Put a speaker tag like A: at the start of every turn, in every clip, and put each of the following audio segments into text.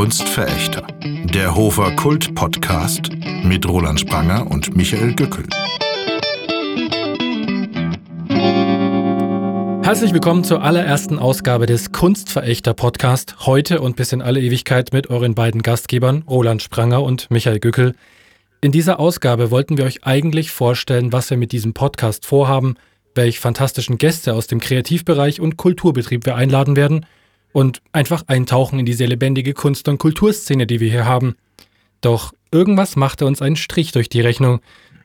A: Kunstverächter. Der Hofer Kult Podcast mit Roland Spranger und Michael Gückel.
B: Herzlich willkommen zur allerersten Ausgabe des Kunstverächter Podcast. Heute und bis in alle Ewigkeit mit euren beiden Gastgebern Roland Spranger und Michael Gückel. In dieser Ausgabe wollten wir euch eigentlich vorstellen, was wir mit diesem Podcast vorhaben, welch fantastischen Gäste aus dem Kreativbereich und Kulturbetrieb wir einladen werden und einfach eintauchen in diese lebendige Kunst- und Kulturszene, die wir hier haben. Doch irgendwas machte uns einen Strich durch die Rechnung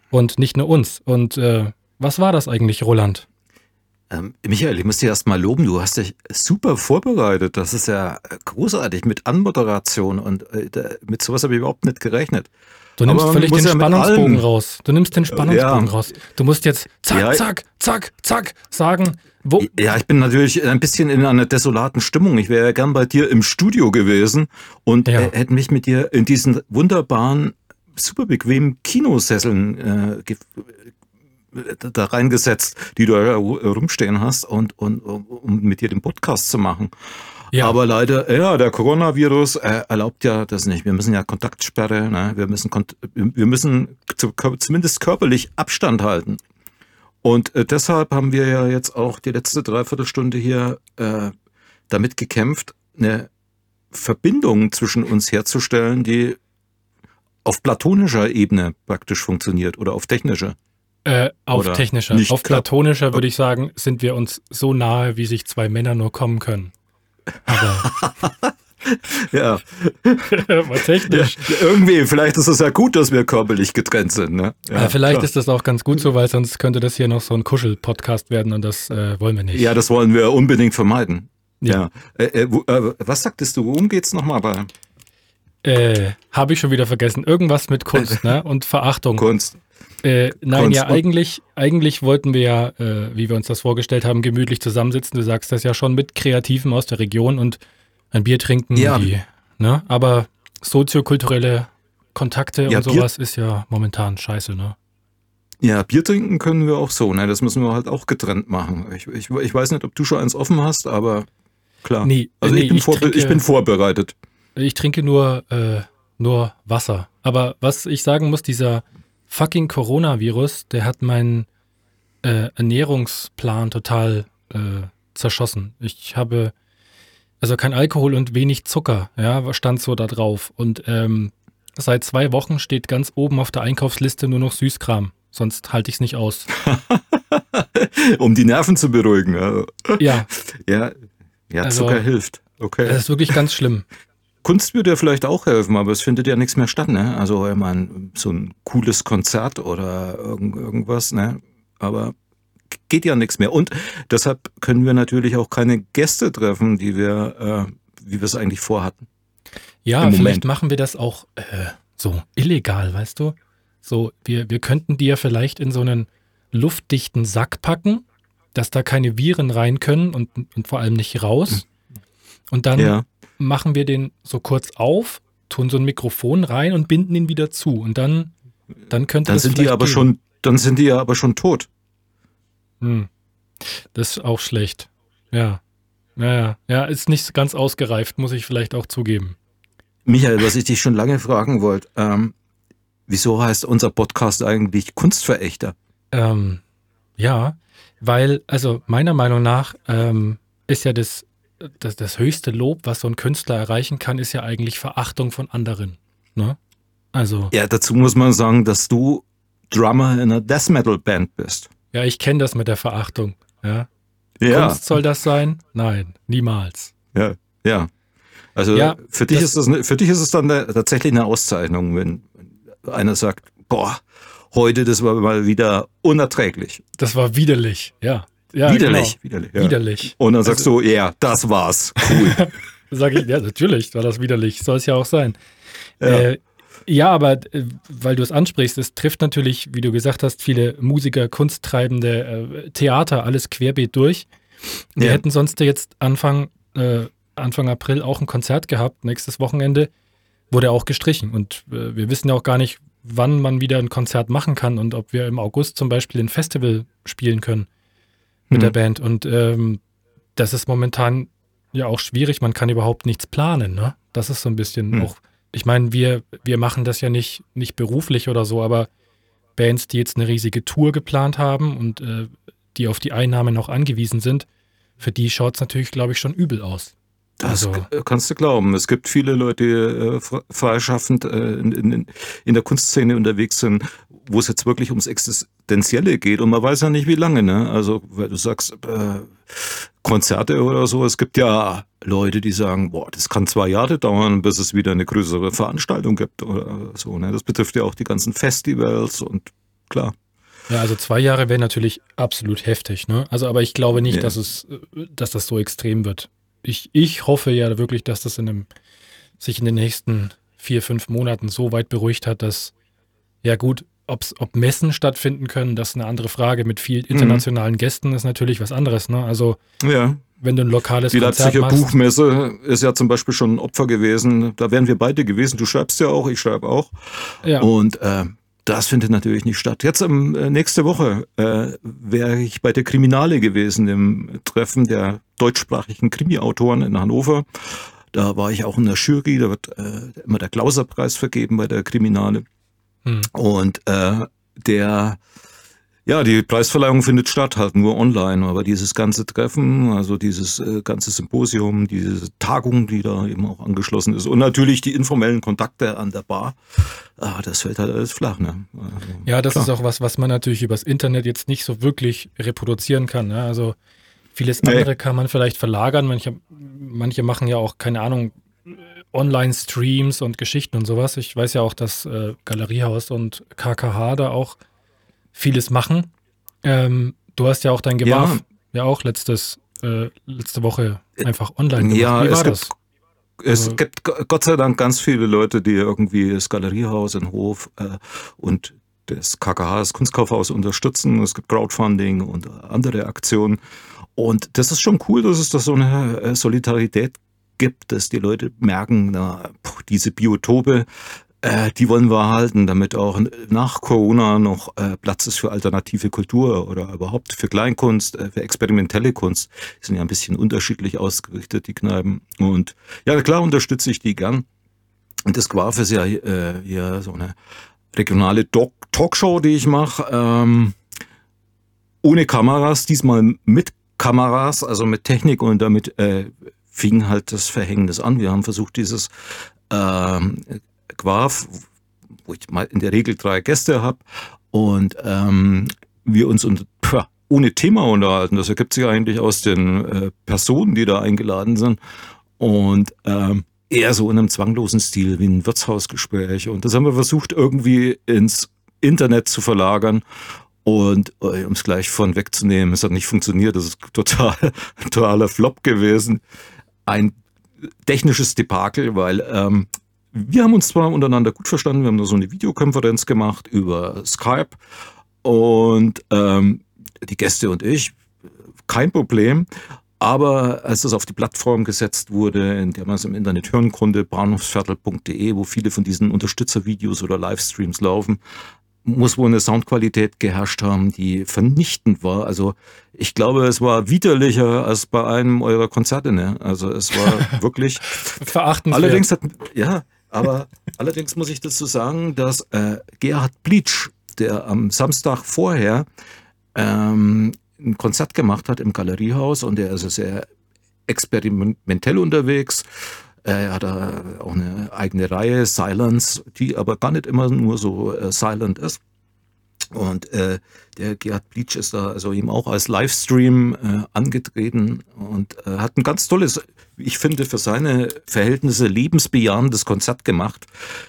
B: und nicht nur uns. Und äh, was war das eigentlich, Roland?
C: Ähm, Michael, ich muss dir erst mal loben, du hast dich super vorbereitet. Das ist ja großartig mit Anmoderation und äh, mit sowas habe ich überhaupt nicht gerechnet.
B: Du nimmst völlig den ja Spannungsbogen raus. Du nimmst den Spannungsbogen ja. raus. Du musst jetzt zack, zack, zack, zack sagen. Wo?
C: Ja, ich bin natürlich ein bisschen in einer desolaten Stimmung. Ich wäre ja gern bei dir im Studio gewesen und ja. hätte mich mit dir in diesen wunderbaren, super bequemen Kinosesseln äh, da reingesetzt, die du da rumstehen hast und, und um mit dir den Podcast zu machen. Ja. Aber leider, ja, der Coronavirus äh, erlaubt ja das nicht. Wir müssen ja Kontaktsperre, ne? wir müssen, wir müssen zu, zumindest körperlich Abstand halten. Und äh, deshalb haben wir ja jetzt auch die letzte Dreiviertelstunde hier äh, damit gekämpft, eine Verbindung zwischen uns herzustellen, die auf platonischer Ebene praktisch funktioniert oder auf technischer.
B: Äh, auf technischer. Auf platonischer würde ich sagen, sind wir uns so nahe, wie sich zwei Männer nur kommen können.
C: Aber. ja.
B: War technisch.
C: Ja, irgendwie, vielleicht ist es ja gut, dass wir körperlich getrennt sind. Ne?
B: Ja, ja, vielleicht klar. ist das auch ganz gut so, weil sonst könnte das hier noch so ein Kuschel-Podcast werden und das äh, wollen wir nicht.
C: Ja, das wollen wir unbedingt vermeiden. Ja. Äh, äh, äh was sagtest du, worum geht's nochmal bei?
B: Äh, Habe ich schon wieder vergessen. Irgendwas mit Kunst ne? und Verachtung.
C: Kunst.
B: Äh, nein, Kunst ja, eigentlich, eigentlich wollten wir ja, äh, wie wir uns das vorgestellt haben, gemütlich zusammensitzen. Du sagst das ja schon mit Kreativen aus der Region und ein Bier trinken. Ja. Die, ne? Aber soziokulturelle Kontakte ja, und sowas Bier ist ja momentan scheiße, ne?
C: Ja, Bier trinken können wir auch so, ne? Das müssen wir halt auch getrennt machen. Ich, ich, ich weiß nicht, ob du schon eins offen hast, aber klar.
B: Nee,
C: also
B: nee,
C: ich, bin ich, trinke, ich bin vorbereitet.
B: Ich trinke nur, äh, nur Wasser. Aber was ich sagen muss, dieser fucking Coronavirus, der hat meinen äh, Ernährungsplan total äh, zerschossen. Ich habe also kein Alkohol und wenig Zucker, ja, stand so da drauf. Und ähm, seit zwei Wochen steht ganz oben auf der Einkaufsliste nur noch Süßkram. Sonst halte ich es nicht aus.
C: um die Nerven zu beruhigen. Ja.
B: Ja,
C: ja, ja also, Zucker hilft. Okay.
B: Das ist wirklich ganz schlimm.
C: Kunst würde ja vielleicht auch helfen, aber es findet ja nichts mehr statt, ne? Also ich meine, so ein cooles Konzert oder irgend, irgendwas, ne? Aber geht ja nichts mehr. Und deshalb können wir natürlich auch keine Gäste treffen, die wir, äh, wie wir es eigentlich vorhatten.
B: Ja, vielleicht machen wir das auch äh, so illegal, weißt du? So, wir, wir könnten die ja vielleicht in so einen luftdichten Sack packen, dass da keine Viren rein können und, und vor allem nicht raus. Und dann ja machen wir den so kurz auf, tun so ein Mikrofon rein und binden ihn wieder zu. Und dann, dann könnte
C: dann
B: das
C: sind die aber gehen. schon, Dann sind die ja aber schon tot.
B: Hm. Das ist auch schlecht. Ja. Naja, ja, ist nicht ganz ausgereift, muss ich vielleicht auch zugeben.
C: Michael, was ich dich schon lange fragen wollte, ähm, wieso heißt unser Podcast eigentlich Kunstverächter?
B: Ähm, ja, weil, also meiner Meinung nach ähm, ist ja das das, das höchste Lob, was so ein Künstler erreichen kann, ist ja eigentlich Verachtung von anderen. Ne? Also.
C: Ja, dazu muss man sagen, dass du Drummer in einer Death Metal Band bist.
B: Ja, ich kenne das mit der Verachtung. Ja. ja. Kunst soll das sein? Nein, niemals.
C: Ja, ja. Also ja, für, dich ist das, für dich ist es dann tatsächlich eine Auszeichnung, wenn einer sagt, boah, heute, das war mal wieder unerträglich.
B: Das war widerlich, ja.
C: Ja, widerlich.
B: Genau. Widerlich, ja. widerlich.
C: Und dann sagst also, du, ja, das war's. Cool.
B: Sag ich, ja, natürlich war das widerlich. Soll es ja auch sein. Ja. Äh, ja, aber äh, weil du es ansprichst, es trifft natürlich, wie du gesagt hast, viele Musiker, Kunsttreibende, äh, Theater, alles querbeet durch. Wir ja. hätten sonst jetzt Anfang, äh, Anfang April auch ein Konzert gehabt, nächstes Wochenende wurde auch gestrichen. Und äh, wir wissen ja auch gar nicht, wann man wieder ein Konzert machen kann und ob wir im August zum Beispiel ein Festival spielen können mit mhm. der Band. Und ähm, das ist momentan ja auch schwierig. Man kann überhaupt nichts planen. Ne? Das ist so ein bisschen hm. auch, ich meine, wir, wir machen das ja nicht, nicht beruflich oder so, aber Bands, die jetzt eine riesige Tour geplant haben und äh, die auf die Einnahmen noch angewiesen sind, für die schaut es natürlich, glaube ich, schon übel aus.
C: Das also. kannst du glauben. Es gibt viele Leute, die äh, freischaffend äh, in, in, in, der Kunstszene unterwegs sind, wo es jetzt wirklich ums Existenzielle geht und man weiß ja nicht, wie lange. Ne? Also, weil du sagst, äh, Konzerte oder so, es gibt ja Leute, die sagen, boah, das kann zwei Jahre dauern, bis es wieder eine größere Veranstaltung gibt oder so. Ne? Das betrifft ja auch die ganzen Festivals und klar.
B: Ja, also zwei Jahre wäre natürlich absolut heftig, ne? Also, aber ich glaube nicht, ja. dass es, dass das so extrem wird. Ich, ich hoffe ja wirklich, dass das in einem, sich in den nächsten vier, fünf Monaten so weit beruhigt hat, dass, ja gut, ob's, ob Messen stattfinden können, das ist eine andere Frage. Mit vielen internationalen mhm. Gästen ist natürlich was anderes, ne? Also,
C: ja.
B: Wenn du ein lokales
C: Die Konzert Leipziger machst, Buchmesse ist ja zum Beispiel schon ein Opfer gewesen. Da wären wir beide gewesen. Du schreibst ja auch, ich schreibe auch. Ja. Und, äh, das findet natürlich nicht statt. Jetzt ähm, nächste Woche äh, wäre ich bei der Kriminale gewesen, im Treffen der deutschsprachigen Krimi-Autoren in Hannover. Da war ich auch in der Jury, da wird äh, immer der Klauserpreis vergeben bei der Kriminale. Hm. Und äh, der ja, die Preisverleihung findet statt, halt nur online, aber dieses ganze Treffen, also dieses äh, ganze Symposium, diese Tagung, die da eben auch angeschlossen ist und natürlich die informellen Kontakte an der Bar, ah, das fällt halt alles flach. Ne?
B: Also, ja, das klar. ist auch was, was man natürlich übers Internet jetzt nicht so wirklich reproduzieren kann. Ne? Also vieles andere nee. kann man vielleicht verlagern. Manche, manche machen ja auch, keine Ahnung, Online-Streams und Geschichten und sowas. Ich weiß ja auch, dass äh, Galeriehaus und KKH da auch vieles machen. Ähm, du hast ja auch dein Gewarf ja, ja auch letztes, äh, letzte Woche einfach online
C: gemacht. Ja, Wie war es das? Gibt, es also, gibt Gott sei Dank ganz viele Leute, die irgendwie das Galeriehaus in Hof äh, und das KKH, das Kunstkaufhaus unterstützen. Es gibt Crowdfunding und andere Aktionen. Und das ist schon cool, dass es da so eine äh, Solidarität gibt, dass die Leute merken, na, diese Biotope, äh, die wollen wir erhalten, damit auch nach Corona noch äh, Platz ist für alternative Kultur oder überhaupt für Kleinkunst, äh, für experimentelle Kunst. Die sind ja ein bisschen unterschiedlich ausgerichtet, die Kneipen. Und ja, klar unterstütze ich die gern. Und das Quaf ist ja äh, hier so eine regionale Doc Talkshow, die ich mache. Ähm, ohne Kameras, diesmal mit Kameras, also mit Technik und damit äh, fing halt das Verhängnis an. Wir haben versucht, dieses ähm, Quaf, wo ich mal in der Regel drei Gäste habe und ähm, wir uns und, pff, ohne Thema unterhalten. Das ergibt sich eigentlich aus den äh, Personen, die da eingeladen sind und ähm, eher so in einem zwanglosen Stil wie ein Wirtshausgespräch. Und das haben wir versucht irgendwie ins Internet zu verlagern. Und äh, um es gleich von wegzunehmen, es hat nicht funktioniert. Das ist total totaler Flop gewesen. Ein technisches Debakel, weil ähm, wir haben uns zwar untereinander gut verstanden, wir haben da so eine Videokonferenz gemacht über Skype und ähm, die Gäste und ich, kein Problem. Aber als das auf die Plattform gesetzt wurde, in der man es im Internet hören konnte, bahnhofsviertel.de, wo viele von diesen Unterstützervideos oder Livestreams laufen, muss wohl eine Soundqualität geherrscht haben, die vernichtend war. Also ich glaube, es war widerlicher als bei einem eurer Konzerte. Ne? Also es war wirklich
B: verachtenswert.
C: Allerdings hat ja, aber allerdings muss ich dazu sagen, dass äh, Gerhard Bleach, der am Samstag vorher ähm, ein Konzert gemacht hat im Galeriehaus und der ist sehr experimentell unterwegs. Er hat auch eine eigene Reihe, Silence, die aber gar nicht immer nur so äh, silent ist. Und äh, der Gerhard Bleach ist da also ihm auch als Livestream äh, angetreten und äh, hat ein ganz tolles, ich finde, für seine Verhältnisse lebensbejahendes Konzert gemacht.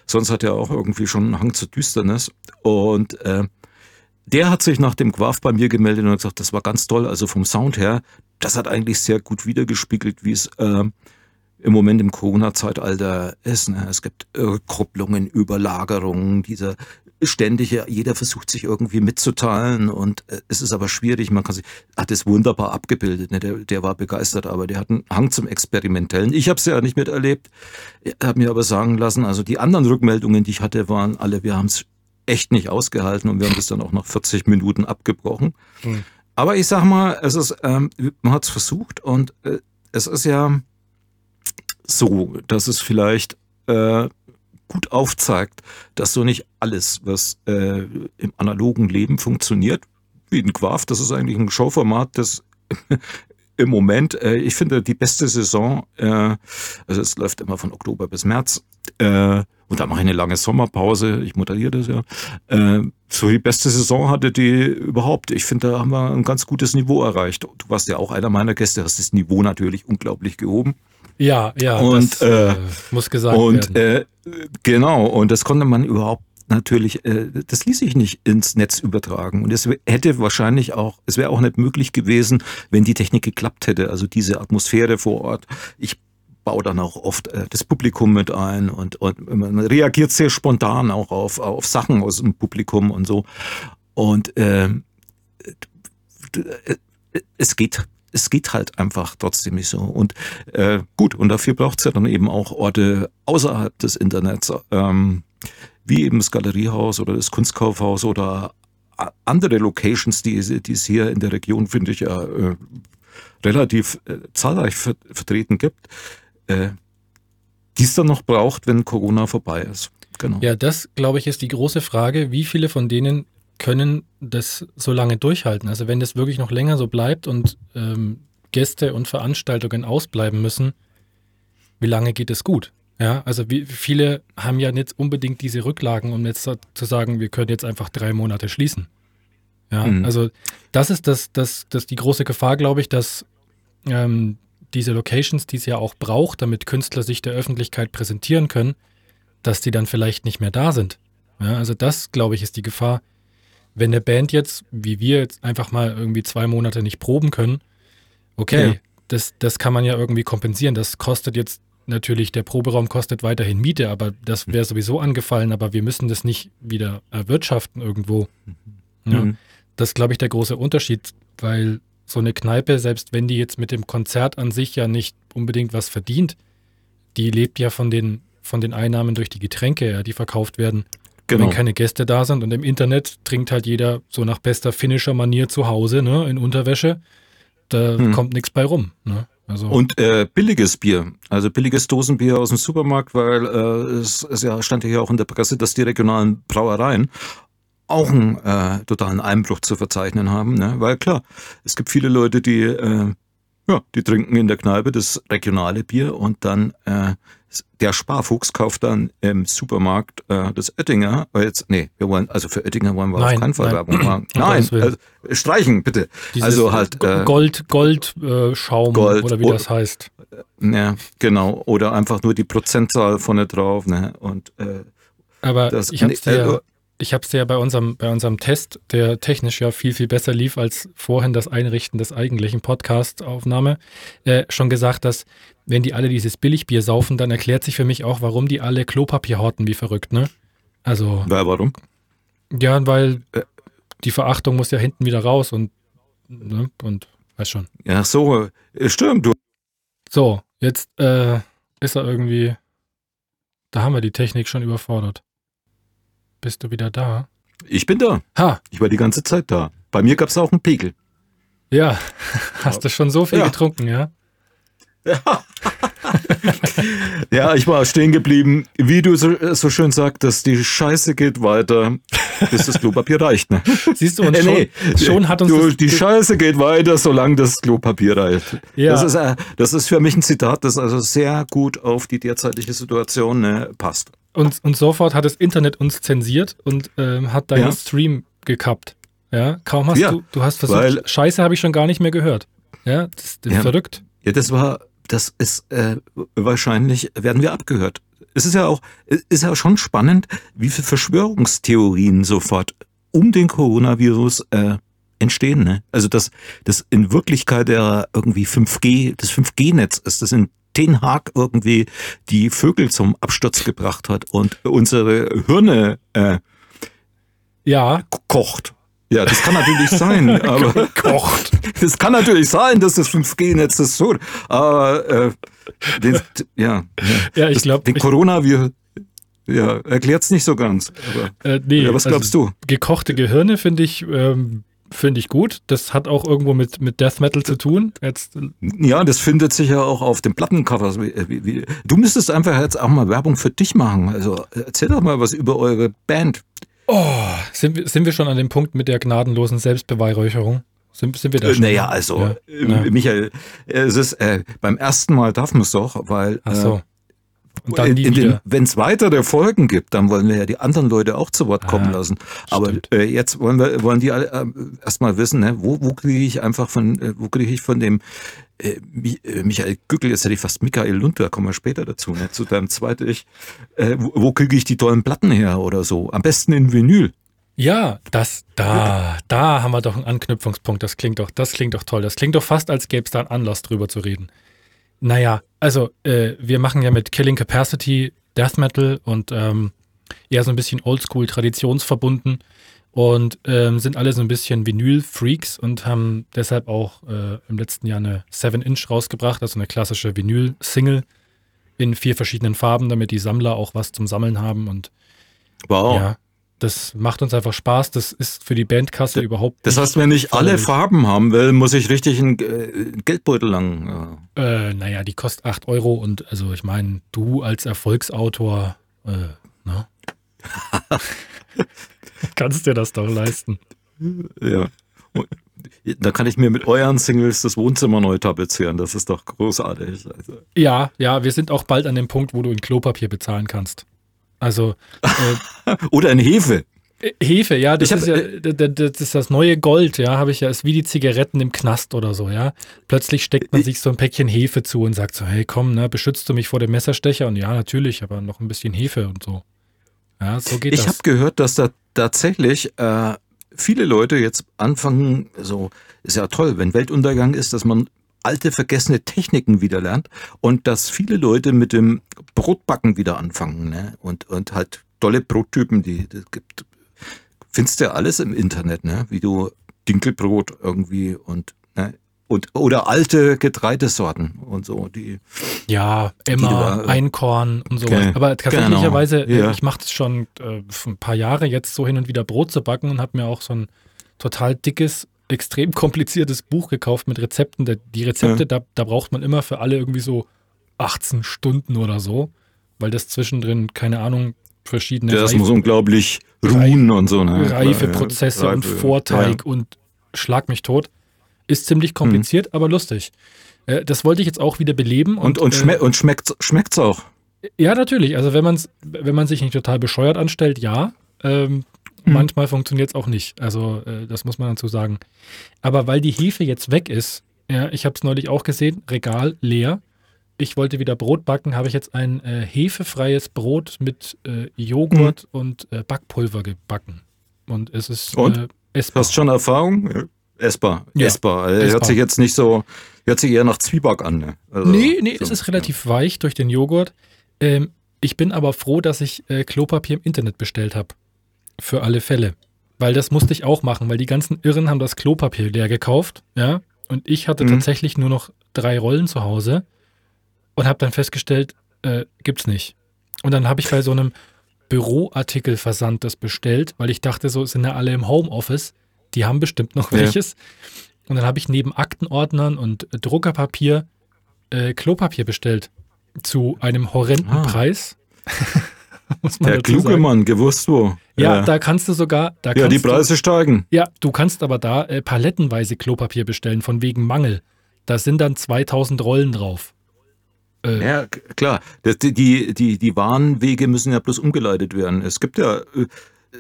C: Sonst hat er auch irgendwie schon einen Hang zur Düsternis. Und äh, der hat sich nach dem Quaf bei mir gemeldet und gesagt, das war ganz toll. Also vom Sound her, das hat eigentlich sehr gut wiedergespiegelt, wie es äh, im Moment im Corona-Zeitalter ist. Ne? Es gibt Rückkopplungen, Überlagerungen, dieser ständig, jeder versucht sich irgendwie mitzuteilen und äh, es ist aber schwierig, man kann sich, hat es wunderbar abgebildet, ne? der, der war begeistert, aber der hat einen Hang zum Experimentellen. Ich habe es ja nicht miterlebt, habe mir aber sagen lassen, also die anderen Rückmeldungen, die ich hatte, waren alle, wir haben es echt nicht ausgehalten und wir haben das dann auch nach 40 Minuten abgebrochen. Hm. Aber ich sag mal, es ist, ähm, man hat es versucht und äh, es ist ja so, dass es vielleicht äh, gut aufzeigt, dass so nicht alles, was äh, im analogen Leben funktioniert, wie ein Quaf, das ist eigentlich ein Showformat, das im Moment, äh, ich finde, die beste Saison, äh, also es läuft immer von Oktober bis März, äh, und da mache ich eine lange Sommerpause, ich moderiere das ja. Äh, so die beste Saison hatte die überhaupt. Ich finde, da haben wir ein ganz gutes Niveau erreicht. Du warst ja auch einer meiner Gäste, hast das Niveau natürlich unglaublich gehoben.
B: Ja, ja,
C: und,
B: das äh, äh muss gesagt
C: und,
B: werden.
C: Und äh, genau, und das konnte man überhaupt natürlich, äh, das ließ sich nicht ins Netz übertragen. Und es hätte wahrscheinlich auch, es wäre auch nicht möglich gewesen, wenn die Technik geklappt hätte. Also diese Atmosphäre vor Ort. Ich baue dann auch oft äh, das Publikum mit ein und, und man reagiert sehr spontan auch auf, auf Sachen aus dem Publikum und so. Und äh, es geht es geht halt einfach trotzdem nicht so. Und äh, gut, und dafür braucht es ja dann eben auch Orte außerhalb des Internets, ähm, wie eben das Galeriehaus oder das Kunstkaufhaus oder andere Locations, die, es hier in der Region, finde ich, äh, relativ äh, zahlreich ver vertreten gibt, äh, die es dann noch braucht, wenn Corona vorbei ist.
B: Genau. Ja, das, glaube ich, ist die große Frage. Wie viele von denen können das so lange durchhalten? Also wenn das wirklich noch länger so bleibt und ähm, Gäste und Veranstaltungen ausbleiben müssen, wie lange geht es gut? Ja, also wie viele haben ja nicht unbedingt diese Rücklagen, um jetzt zu sagen, wir können jetzt einfach drei Monate schließen. Ja, mhm. also das ist das, das, das die große Gefahr, glaube ich, dass ähm, diese Locations, die es ja auch braucht, damit Künstler sich der Öffentlichkeit präsentieren können, dass die dann vielleicht nicht mehr da sind. Ja, also das, glaube ich, ist die Gefahr. Wenn eine Band jetzt, wie wir jetzt einfach mal irgendwie zwei Monate nicht proben können, okay, ja. das, das kann man ja irgendwie kompensieren. Das kostet jetzt natürlich, der Proberaum kostet weiterhin Miete, aber das wäre sowieso angefallen, aber wir müssen das nicht wieder erwirtschaften irgendwo. Mhm. Ja, das ist, glaube ich, der große Unterschied, weil so eine Kneipe, selbst wenn die jetzt mit dem Konzert an sich ja nicht unbedingt was verdient, die lebt ja von den, von den Einnahmen durch die Getränke, ja, die verkauft werden. Genau. Wenn keine Gäste da sind und im Internet trinkt halt jeder so nach bester finnischer Manier zu Hause, ne, in Unterwäsche, da hm. kommt nichts bei rum. Ne?
C: Also und äh, billiges Bier, also billiges Dosenbier aus dem Supermarkt, weil äh, es, es ja stand ja hier auch in der Presse, dass die regionalen Brauereien auch einen äh, totalen Einbruch zu verzeichnen haben, ne? weil klar, es gibt viele Leute, die äh, ja, die trinken in der Kneipe das regionale Bier und dann äh, der Sparfuchs kauft dann im Supermarkt äh, das Oettinger. Äh, jetzt, nee, wir wollen, also für Oettinger wollen wir nein, auf keinen Fall Werbung machen. Nein, also, streichen bitte.
B: Dieses also halt äh, Gold, Gold, äh, Gold, oder wie das heißt.
C: Ja, genau. Oder einfach nur die Prozentzahl vorne drauf. Ne? Und äh,
B: aber das, ich hab's dir, äh, ich habe es ja bei unserem, bei unserem Test, der technisch ja viel, viel besser lief als vorhin das Einrichten des eigentlichen Podcast-Aufnahme, äh, schon gesagt, dass wenn die alle dieses Billigbier saufen, dann erklärt sich für mich auch, warum die alle Klopapier horten wie verrückt, ne? Also.
C: Ja, warum?
B: Ja, weil äh, die Verachtung muss ja hinten wieder raus und, ne? Und, weiß schon.
C: Ja, so, äh, stimmt, du.
B: So, jetzt äh, ist er irgendwie. Da haben wir die Technik schon überfordert. Bist du wieder da?
C: Ich bin da. Ha. Ich war die ganze Zeit da. Bei mir gab es auch einen Pegel.
B: Ja, hast du schon so viel ja. getrunken, ja?
C: Ja. ja, ich war stehen geblieben. Wie du so, so, schön sagtest, die Scheiße geht weiter, bis das Klopapier reicht. Ne?
B: Siehst du, und äh, schon, nee, schon hat uns.
C: Du, die Scheiße geht weiter, solange das Klopapier reicht. Ja. Das, ist, äh, das ist für mich ein Zitat, das also sehr gut auf die derzeitige Situation ne, passt.
B: Und, und sofort hat das Internet uns zensiert und ähm, hat deinen ja. Stream gekappt. Ja, kaum hast ja, du, du hast versucht, Scheiße habe ich schon gar nicht mehr gehört. Ja, das, das ja, verrückt.
C: Ja, das war, das ist äh, wahrscheinlich, werden wir abgehört. Es ist ja auch, ist ja schon spannend, wie viele Verschwörungstheorien sofort um den Coronavirus äh, entstehen. Ne? Also dass das in Wirklichkeit ja irgendwie 5G, das 5G-Netz ist, das in Den Haag irgendwie die Vögel zum Absturz gebracht hat und unsere Hirne äh,
B: ja.
C: kocht. Ja, das kann natürlich sein, aber kocht. Das kann natürlich sein, dass das 5G-Netz das tut. Aber äh, den, ja,
B: ja, ich glaube,
C: den Coronavirus ja, erklärt es nicht so ganz. Aber,
B: äh, nee, ja, was glaubst also, du? Gekochte Gehirne finde ich ähm, Finde ich gut. Das hat auch irgendwo mit, mit Death Metal zu tun. Jetzt,
C: ja, das findet sich ja auch auf dem Plattencover. Du müsstest einfach jetzt auch mal Werbung für dich machen. Also erzähl doch mal was über eure Band.
B: Oh, sind wir, sind wir schon an dem Punkt mit der gnadenlosen Selbstbeweihräucherung? Sind, sind wir da
C: schon? Naja, also, ja. äh, Michael, es ist, äh, beim ersten Mal darf man es doch, weil.
B: Ach so. Äh,
C: und dann Wenn es weitere Folgen gibt, dann wollen wir ja die anderen Leute auch zu Wort kommen ah, lassen. Aber äh, jetzt wollen wir wollen die alle äh, erstmal wissen, ne, wo, wo kriege ich einfach von, äh, wo kriege ich von dem äh, äh, Michael Gückel, jetzt hätte ich fast Michael Lundberg, kommen wir später dazu, ne, zu deinem zweiten Ich. Äh, wo, wo kriege ich die tollen Platten her oder so? Am besten in Vinyl.
B: Ja, das, da, da haben wir doch einen Anknüpfungspunkt. Das klingt doch, das klingt doch toll. Das klingt doch fast, als gäbe es da einen Anlass drüber zu reden. Naja, also äh, wir machen ja mit Killing Capacity Death Metal und ähm, eher so ein bisschen Oldschool traditionsverbunden und ähm, sind alle so ein bisschen Vinyl-Freaks und haben deshalb auch äh, im letzten Jahr eine 7-Inch rausgebracht, also eine klassische Vinyl-Single in vier verschiedenen Farben, damit die Sammler auch was zum Sammeln haben und
C: wow.
B: ja, das macht uns einfach Spaß. Das ist für die Bandkasse überhaupt
C: Das heißt, wenn ich alle Farben haben will, muss ich richtig einen äh, Geldbeutel lang.
B: Ja. Äh, naja, die kostet 8 Euro und also ich meine, du als Erfolgsautor, äh, ne? kannst dir das doch leisten.
C: Ja. Da kann ich mir mit euren Singles das Wohnzimmer neu tapezieren. Das ist doch großartig. Also.
B: Ja, ja, wir sind auch bald an dem Punkt, wo du in Klopapier bezahlen kannst. Also.
C: Äh, Oder in Hefe.
B: Äh, Hefe, ja, das hab, ist ja äh, das, ist das neue Gold, ja, habe ich ja, ist wie die Zigaretten im Knast oder so, ja. Plötzlich steckt man sich so ein Päckchen Hefe zu und sagt so, hey, komm, ne, beschützt du mich vor dem Messerstecher? Und ja, natürlich, aber noch ein bisschen Hefe und so. Ja, so geht
C: ich
B: das.
C: Ich habe gehört, dass da tatsächlich äh, viele Leute jetzt anfangen, so, ist ja toll, wenn Weltuntergang ist, dass man alte, vergessene Techniken wieder lernt und dass viele Leute mit dem Brotbacken wieder anfangen ne? und, und halt tolle Brottypen, die es gibt. Findest du ja alles im Internet, ne? wie du Dinkelbrot irgendwie und ne? und oder alte Getreidesorten und so die
B: ja immer die Einkorn und sowas okay. aber tatsächlicherweise genau. ja. ich mache das schon äh, ein paar Jahre jetzt so hin und wieder Brot zu backen und habe mir auch so ein total dickes extrem kompliziertes Buch gekauft mit Rezepten. Die Rezepte, ja. da, da braucht man immer für alle irgendwie so 18 Stunden oder so, weil das zwischendrin, keine Ahnung, verschiedene.
C: Das Reife, muss unglaublich ruhen und so, ne?
B: Reifeprozesse ja, Reife, und Vorteig ja. und schlag mich tot. Ist ziemlich kompliziert, mhm. aber lustig. Äh, das wollte ich jetzt auch wieder beleben.
C: Und, und, und, schme äh, und schmeckt es auch?
B: Ja, natürlich. Also wenn, man's, wenn man sich nicht total bescheuert anstellt, ja. Ähm, Mhm. Manchmal funktioniert es auch nicht. Also äh, das muss man dazu sagen. Aber weil die Hefe jetzt weg ist, ja, ich habe es neulich auch gesehen, Regal leer. Ich wollte wieder Brot backen, habe ich jetzt ein äh, hefefreies Brot mit äh, Joghurt mhm. und äh, Backpulver gebacken. Und es ist
C: und? Äh, essbar. Hast schon Erfahrung? Essbar. Ja, essbar. essbar. Hört sich jetzt nicht so, hört sich eher nach Zwieback an. Ne?
B: Also, nee, nee, so, es ist relativ ja. weich durch den Joghurt. Ähm, ich bin aber froh, dass ich äh, Klopapier im Internet bestellt habe. Für alle Fälle. Weil das musste ich auch machen, weil die ganzen Irren haben das Klopapier leer gekauft, ja. Und ich hatte mhm. tatsächlich nur noch drei Rollen zu Hause und habe dann festgestellt, äh, gibt's nicht. Und dann habe ich bei so einem Büroartikelversand das bestellt, weil ich dachte, so sind ja alle im Homeoffice, die haben bestimmt noch welches. Ja. Und dann habe ich neben Aktenordnern und Druckerpapier äh, Klopapier bestellt zu einem horrenden ah. Preis.
C: Der kluge sagen. Mann, gewusst wo.
B: Ja, ja, da kannst du sogar. Da
C: ja, die Preise
B: du,
C: steigen.
B: Ja, du kannst aber da äh, palettenweise Klopapier bestellen, von wegen Mangel. Da sind dann 2000 Rollen drauf.
C: Äh, ja, klar. Das, die, die, die Warenwege müssen ja bloß umgeleitet werden. Es gibt ja. Äh,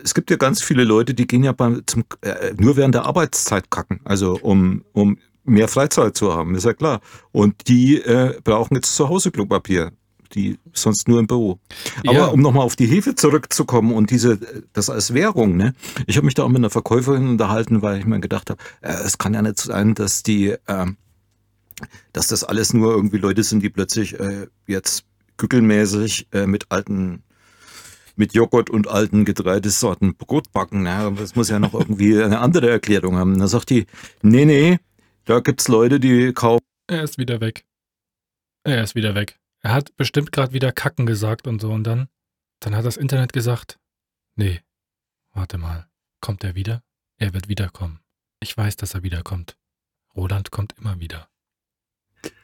C: es gibt ja ganz viele Leute, die gehen ja beim, zum, äh, nur während der Arbeitszeit kacken, also um, um mehr Freizeit zu haben, ist ja klar. Und die äh, brauchen jetzt zu Hause Klopapier die sonst nur im Büro. Aber ja. um nochmal auf die Hefe zurückzukommen und diese, das als Währung, ne? Ich habe mich da auch mit einer Verkäuferin unterhalten, weil ich mir gedacht habe, äh, es kann ja nicht sein, dass die, äh, dass das alles nur irgendwie Leute sind, die plötzlich äh, jetzt gückelmäßig äh, mit alten mit Joghurt und alten Getreidesorten Brot backen. Ne? Das muss ja noch irgendwie eine andere Erklärung haben. Da sagt die, nee, nee, da gibt's Leute, die kaufen.
B: Er ist wieder weg. Er ist wieder weg. Er hat bestimmt gerade wieder Kacken gesagt und so und dann, dann hat das Internet gesagt, nee, warte mal, kommt er wieder? Er wird wiederkommen. Ich weiß, dass er wiederkommt. Roland kommt immer wieder.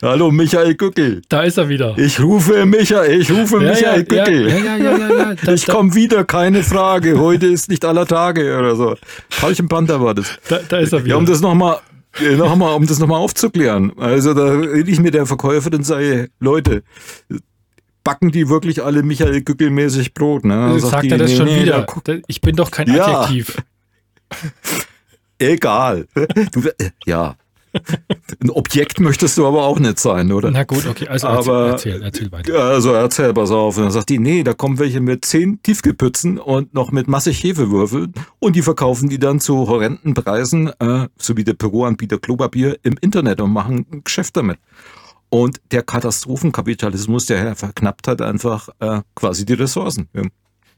C: Hallo Michael Gückel.
B: Da ist er wieder.
C: Ich rufe Michael, ich rufe ja, Michael ja, Gückel. Ja, ja, ja, ja, ja. Ich komme wieder, keine Frage. Heute ist nicht aller Tage oder so. Falsch Panther war das.
B: Da, da ist er wieder.
C: Ja, um das nochmal noch mal, um das nochmal aufzuklären. Also da rede ich mit der Verkäuferin und sage, Leute, backen die wirklich alle Michael Gückel-mäßig Brot? Ne?
B: Sagt, sagt die, er das nee, schon nee, wieder? Da, ich bin doch kein Adjektiv.
C: Egal. Du, ja, ein Objekt möchtest du aber auch nicht sein, oder?
B: Na gut, okay, also
C: aber,
B: erzähl, erzähl weiter.
C: Also erzähl, pass auf. Und dann sagt die, nee, da kommen welche mit zehn Tiefgepützen und noch mit massig Hefewürfeln und die verkaufen die dann zu horrenden Preisen, äh, so wie der Büroanbieter Klopapier, im Internet und machen ein Geschäft damit. Und der Katastrophenkapitalismus, der verknappt hat einfach äh, quasi die Ressourcen.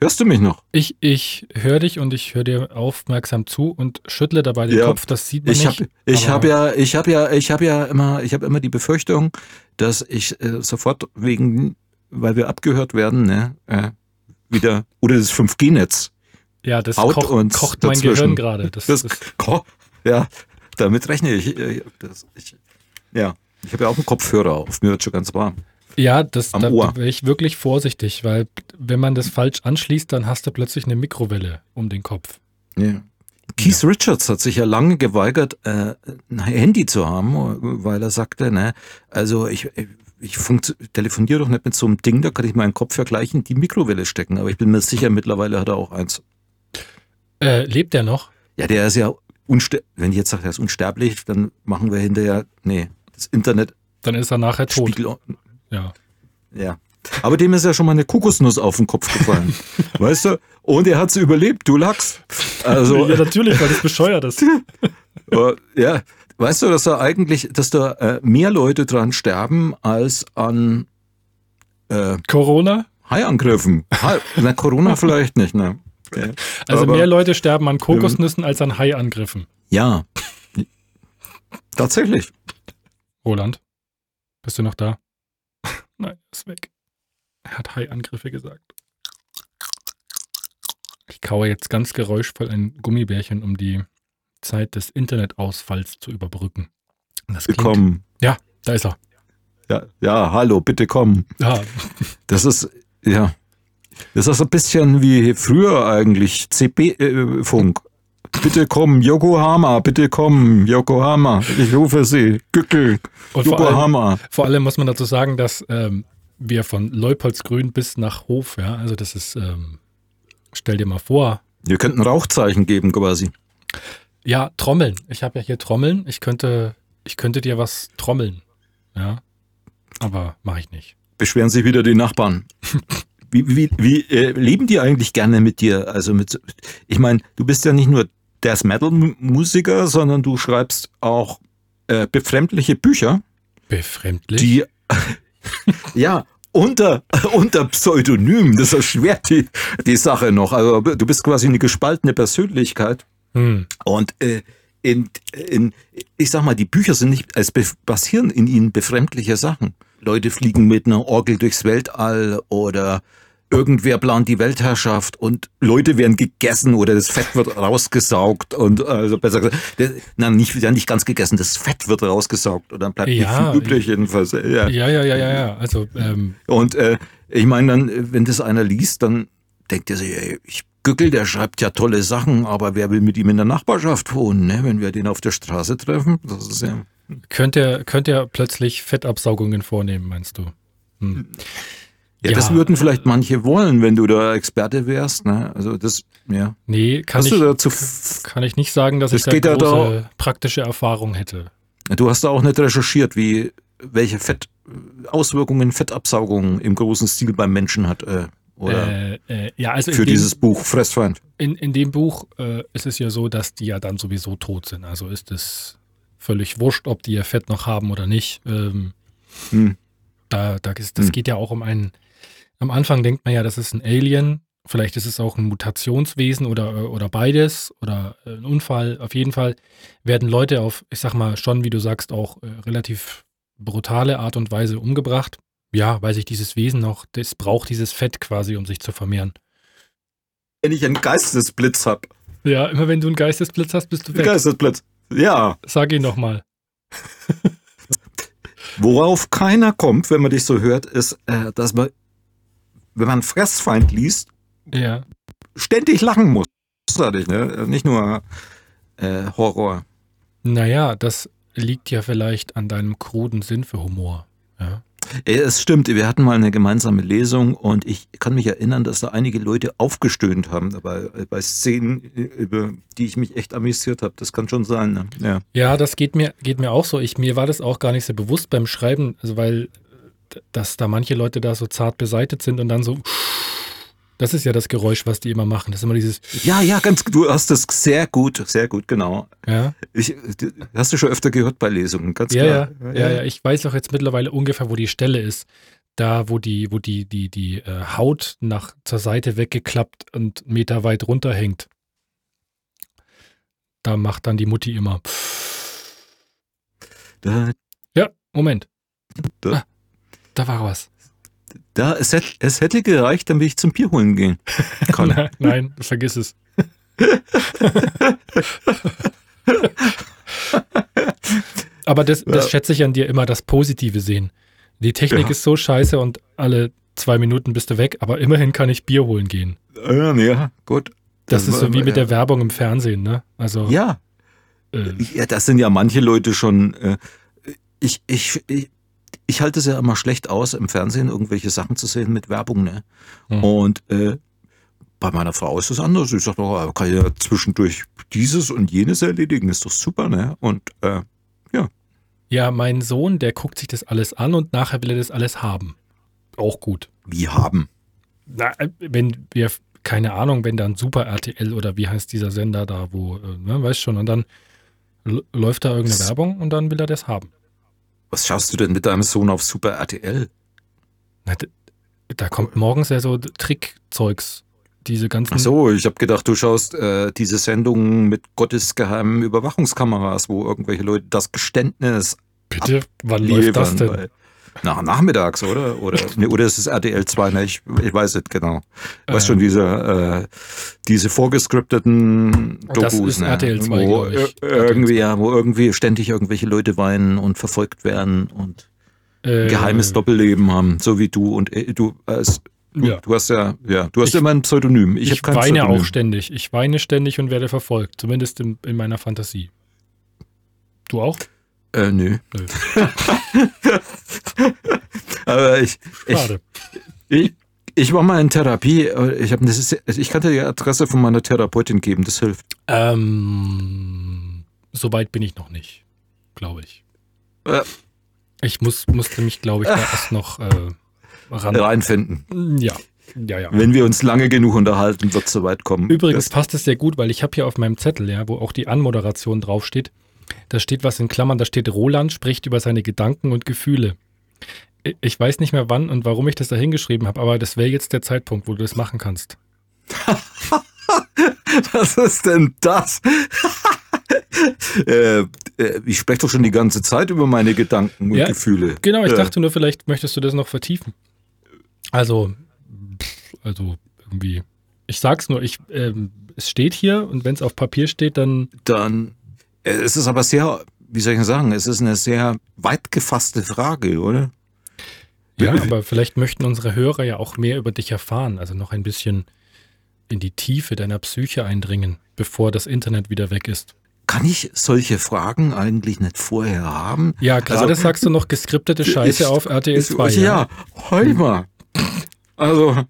C: Hörst du mich noch?
B: Ich, ich höre dich und ich höre dir aufmerksam zu und schüttle dabei den ja. Kopf. Das sieht man
C: ich
B: nicht.
C: Hab, ich habe ja, ich habe ja, ich habe ja immer, ich habe immer die Befürchtung, dass ich äh, sofort wegen, weil wir abgehört werden, ne, äh, wieder oder das 5G-Netz.
B: Ja, das koch, uns kocht mein Gehirn gerade.
C: Das, das, das ja, damit rechne ich. Äh, das, ich ja, ich habe ja auch einen Kopfhörer auf. Mir wird schon ganz warm.
B: Ja, das, da wäre ich wirklich vorsichtig, weil wenn man das falsch anschließt, dann hast du plötzlich eine Mikrowelle um den Kopf.
C: Ja. Keith ja. Richards hat sich ja lange geweigert, äh, ein Handy zu haben, weil er sagte, ne, also ich, ich telefoniere doch nicht mit so einem Ding, da kann ich meinen Kopf vergleichen, die Mikrowelle stecken. Aber ich bin mir sicher, mittlerweile hat er auch eins.
B: Äh, lebt er noch?
C: Ja, der ist ja unsterblich. Wenn ich jetzt sage, er ist unsterblich, dann machen wir hinterher, nee, das Internet.
B: Dann ist er nachher tot.
C: Spiegel, ja. Ja. Aber dem ist ja schon mal eine Kokosnuss auf den Kopf gefallen. weißt du? Und er hat sie überlebt, du Lachs.
B: Also, ja, natürlich, weil das bescheuert ist.
C: ja. Weißt du, dass da eigentlich, dass da äh, mehr Leute dran sterben als an
B: äh, Corona?
C: Haiangriffen. Hai, na, Corona vielleicht nicht, ne?
B: Also Aber, mehr Leute sterben an Kokosnüssen ähm, als an Haiangriffen.
C: Ja. Tatsächlich.
B: Roland, bist du noch da? Nein, ist weg. Er hat Haiangriffe gesagt. Ich kaue jetzt ganz geräuschvoll ein Gummibärchen, um die Zeit des Internetausfalls zu überbrücken.
C: Das klingt, komm.
B: Ja, da ist er.
C: Ja, ja, hallo, bitte komm.
B: Ja.
C: Das ist, ja. Das ist ein bisschen wie früher eigentlich, CB-Funk. Äh, bitte komm, Yokohama, bitte komm, Yokohama. Ich rufe Sie, Gückel,
B: Und Yokohama. Vor allem, vor allem muss man dazu sagen, dass ähm, wir von Leupoldsgrün bis nach Hof, ja, also das ist, ähm, stell dir mal vor.
C: Wir könnten Rauchzeichen geben quasi.
B: Ja, Trommeln. Ich habe ja hier Trommeln. Ich könnte, ich könnte dir was trommeln. Ja. Aber mache ich nicht.
C: Beschweren sich wieder die Nachbarn. wie wie, wie äh, leben die eigentlich gerne mit dir? Also mit, ich meine, du bist ja nicht nur der Metal-Musiker, sondern du schreibst auch äh, befremdliche Bücher.
B: Befremdlich?
C: Die, ja, unter, unter Pseudonym, das erschwert die, die Sache noch. Also du bist quasi eine gespaltene Persönlichkeit. Hm. Und äh, in, in, ich sag mal, die Bücher sind nicht, es passieren in ihnen befremdliche Sachen. Leute fliegen mit einer Orgel durchs Weltall oder irgendwer plant die Weltherrschaft und Leute werden gegessen oder das Fett wird rausgesaugt und also besser gesagt, na nicht, ja, nicht ganz gegessen, das Fett wird rausgesaugt und dann bleibt ja, nicht viel übrig jedenfalls.
B: Ja, ja, ja, ja, ja. ja. Also ähm.
C: und äh, ich meine dann, wenn das einer liest, dann denkt er sich, ey, ich Gückel, der schreibt ja tolle Sachen, aber wer will mit ihm in der Nachbarschaft wohnen, ne? wenn wir den auf der Straße treffen? Das ist ja.
B: Könnt ihr, könnt ihr plötzlich Fettabsaugungen vornehmen, meinst du? Hm.
C: Ja, ja, das würden vielleicht manche wollen, wenn du da Experte wärst. Ne? Also das, ja.
B: Nee, kann, ich, dazu, kann ich nicht sagen, dass das ich da große da, praktische Erfahrung hätte.
C: Du hast da auch nicht recherchiert, wie welche Fett, Auswirkungen Fettabsaugung im großen Stil beim Menschen hat. Äh, oder
B: äh, äh, ja, also
C: für dem, dieses Buch Fressfeind.
B: In, in dem Buch äh, ist es ja so, dass die ja dann sowieso tot sind. Also ist es völlig wurscht, ob die ihr Fett noch haben oder nicht. Ähm, hm. Da, da ist, das hm. geht ja auch um einen am Anfang denkt man ja, das ist ein Alien. Vielleicht ist es auch ein Mutationswesen oder, oder beides oder äh, ein Unfall. Auf jeden Fall werden Leute auf, ich sag mal, schon, wie du sagst, auch äh, relativ brutale Art und Weise umgebracht. Ja, weil sich dieses Wesen noch, das braucht dieses Fett quasi, um sich zu vermehren.
C: Wenn ich einen Geistesblitz habe.
B: Ja, immer wenn du einen Geistesblitz hast, bist du
C: weg. Geistesblitz. Ja.
B: Sag ihn noch mal.
C: Worauf keiner kommt, wenn man dich so hört, ist, äh, dass man, wenn man Fressfeind liest,
B: ja.
C: ständig lachen muss. Großartig, ne? Nicht nur äh, Horror.
B: Naja, das liegt ja vielleicht an deinem kruden Sinn für Humor. Ja.
C: Es stimmt, wir hatten mal eine gemeinsame Lesung und ich kann mich erinnern, dass da einige Leute aufgestöhnt haben dabei, bei Szenen, über die ich mich echt amüsiert habe. Das kann schon sein. Ne?
B: Ja. ja, das geht mir, geht mir auch so. Ich, mir war das auch gar nicht so bewusst beim Schreiben, also weil dass da manche Leute da so zart beseitet sind und dann so das ist ja das Geräusch, was die immer machen. Das ist immer dieses.
C: Ja, ja, ganz. Du hast das sehr gut, sehr gut, genau.
B: Ja.
C: Ich, hast du schon öfter gehört bei Lesungen, ganz
B: ja, klar. Ja, ja, ja, Ich weiß auch jetzt mittlerweile ungefähr, wo die Stelle ist. Da, wo die, wo die, die, die äh, Haut nach zur Seite weggeklappt und Meter weit runterhängt. Da macht dann die Mutti immer. Da. Ja, Moment. Da, ah, da war was.
C: Da, es, hätte, es hätte gereicht, dann will ich zum Bier holen gehen.
B: nein, nein, vergiss es. Aber das, das ja. schätze ich an dir immer, das Positive sehen. Die Technik ja. ist so scheiße und alle zwei Minuten bist du weg, aber immerhin kann ich Bier holen gehen.
C: Ja, ja gut.
B: Das, das ist so wie mit der Werbung im Fernsehen, ne?
C: Also. Ja. Äh, ja, das sind ja manche Leute schon. Äh, ich, ich, ich, ich halte es ja immer schlecht aus, im Fernsehen irgendwelche Sachen zu sehen mit Werbung. Ne? Mhm. Und äh, bei meiner Frau ist es anders. Ich sage doch, kann ja zwischendurch dieses und jenes erledigen, ist doch super, ne? Und äh, ja.
B: Ja, mein Sohn, der guckt sich das alles an und nachher will er das alles haben. Auch gut.
C: Wie haben?
B: Na, äh, wenn wir, keine Ahnung, wenn dann Super RTL oder wie heißt dieser Sender da, wo, äh, ne, weißt schon, und dann läuft da irgendeine das Werbung und dann will er das haben.
C: Was schaust du denn mit deinem Sohn auf Super RTL?
B: Na, da kommt morgens ja so Trickzeugs. Diese ganzen.
C: Ach so, ich habe gedacht, du schaust äh, diese Sendungen mit gottesgeheimen Überwachungskameras, wo irgendwelche Leute das Geständnis.
B: Bitte? Wann läuft das denn? Bei,
C: nach, nachmittags, oder? Oder, nee, oder ist es RTL 2? Ne, ich, ich weiß nicht genau. Ich weiß ähm, schon, diese, äh, diese vorgescripteten
B: Dokus, das ist ne? RTL 2,
C: wo irgendwie, ja, wo irgendwie ständig irgendwelche Leute weinen und verfolgt werden und äh, geheimes Doppelleben haben, so wie du und äh, du als Du, ja. du, hast ja, ja, du hast ich, immer ein Pseudonym.
B: Ich, ich weine
C: Pseudonym.
B: auch ständig. Ich weine ständig und werde verfolgt. Zumindest in, in meiner Fantasie. Du auch?
C: Äh, nö. nö. Aber ich, Schade. Ich, ich, ich war mal in Therapie. Ich, hab, das ist, ich kann dir die Adresse von meiner Therapeutin geben, das hilft.
B: Ähm, Soweit bin ich noch nicht, glaube ich. Äh, ich muss, musste mich, glaube ich, da erst noch äh,
C: ran reinfinden.
B: Ja. Ja, ja.
C: Wenn wir uns lange genug unterhalten, wird es soweit kommen.
B: Übrigens das passt es sehr gut, weil ich habe hier auf meinem Zettel, ja, wo auch die Anmoderation draufsteht, da steht was in Klammern, da steht Roland spricht über seine Gedanken und Gefühle. Ich weiß nicht mehr wann und warum ich das da hingeschrieben habe, aber das wäre jetzt der Zeitpunkt, wo du das machen kannst.
C: was ist denn das? äh, äh, ich spreche doch schon die ganze Zeit über meine Gedanken und ja, Gefühle.
B: Genau, ich äh. dachte nur, vielleicht möchtest du das noch vertiefen. Also, also irgendwie. Ich sag's nur, ich, ähm, es steht hier und wenn es auf Papier steht, dann.
C: Dann es ist aber sehr, wie soll ich sagen, es ist eine sehr weit gefasste Frage, oder?
B: Ja, aber vielleicht möchten unsere Hörer ja auch mehr über dich erfahren, also noch ein bisschen in die Tiefe deiner Psyche eindringen, bevor das Internet wieder weg ist.
C: Kann ich solche Fragen eigentlich nicht vorher haben?
B: Ja, gerade also, sagst du noch geskriptete Scheiße ich, auf RTL 2.
C: Ja, ja. heu mal. Also,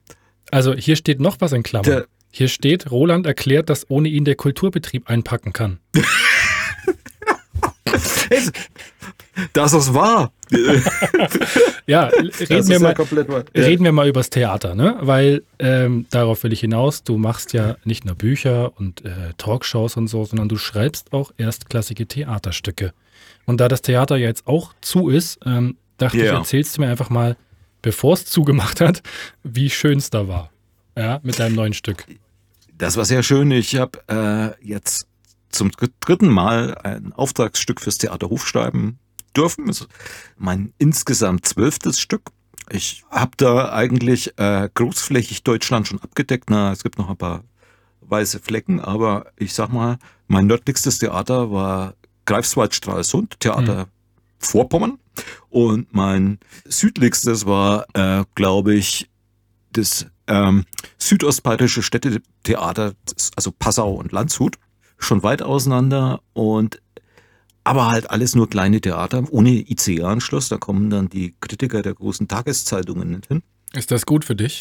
B: also hier steht noch was in Klammern. Der, hier steht, Roland erklärt, dass ohne ihn der Kulturbetrieb einpacken kann.
C: Das ist wahr.
B: ja, reden, wir, mal, ja. reden wir mal übers Theater, ne? Weil ähm, darauf will ich hinaus, du machst ja nicht nur Bücher und äh, Talkshows und so, sondern du schreibst auch erstklassige Theaterstücke. Und da das Theater ja jetzt auch zu ist, ähm, dachte yeah. ich, erzählst du mir einfach mal, bevor es zugemacht hat, wie schön es da war. Ja, mit deinem neuen Stück.
C: Das war sehr schön. Ich habe äh, jetzt zum dritten Mal ein Auftragsstück fürs Theater Hofschreiben dürfen. Das ist mein insgesamt zwölftes Stück. Ich habe da eigentlich äh, großflächig Deutschland schon abgedeckt. Na, es gibt noch ein paar weiße Flecken, aber ich sag mal, mein nördlichstes Theater war Greifswald Stralsund, Theater mhm. Vorpommern. Und mein südlichstes war, äh, glaube ich, das ähm, südostbayerische Städtetheater, also Passau und Landshut, schon weit auseinander und aber halt alles nur kleine Theater ohne ICE-Anschluss. Da kommen dann die Kritiker der großen Tageszeitungen nicht hin.
B: Ist das gut für dich?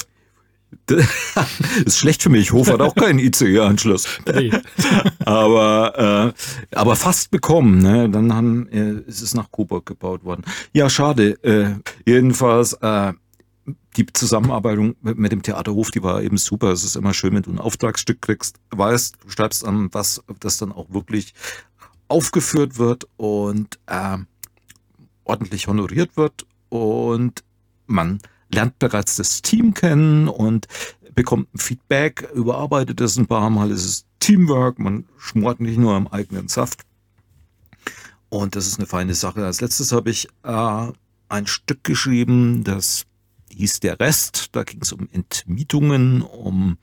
C: Das ist schlecht für mich. Hof hat auch keinen ICE-Anschluss. Nee. aber, äh, aber fast bekommen. Ne? Dann haben, äh, ist es nach Coburg gebaut worden. Ja, schade. Äh, jedenfalls, äh, die Zusammenarbeit mit dem Theaterhof, die war eben super. Es ist immer schön, wenn du ein Auftragsstück kriegst, weißt, du schreibst an was, das dann auch wirklich aufgeführt wird und äh, ordentlich honoriert wird und man lernt bereits das Team kennen und bekommt ein Feedback, überarbeitet es ein paar Mal, es ist Teamwork, man schmort nicht nur am eigenen Saft. Und das ist eine feine Sache. Als letztes habe ich äh, ein Stück geschrieben, das hieß Der Rest. Da ging es um Entmietungen, um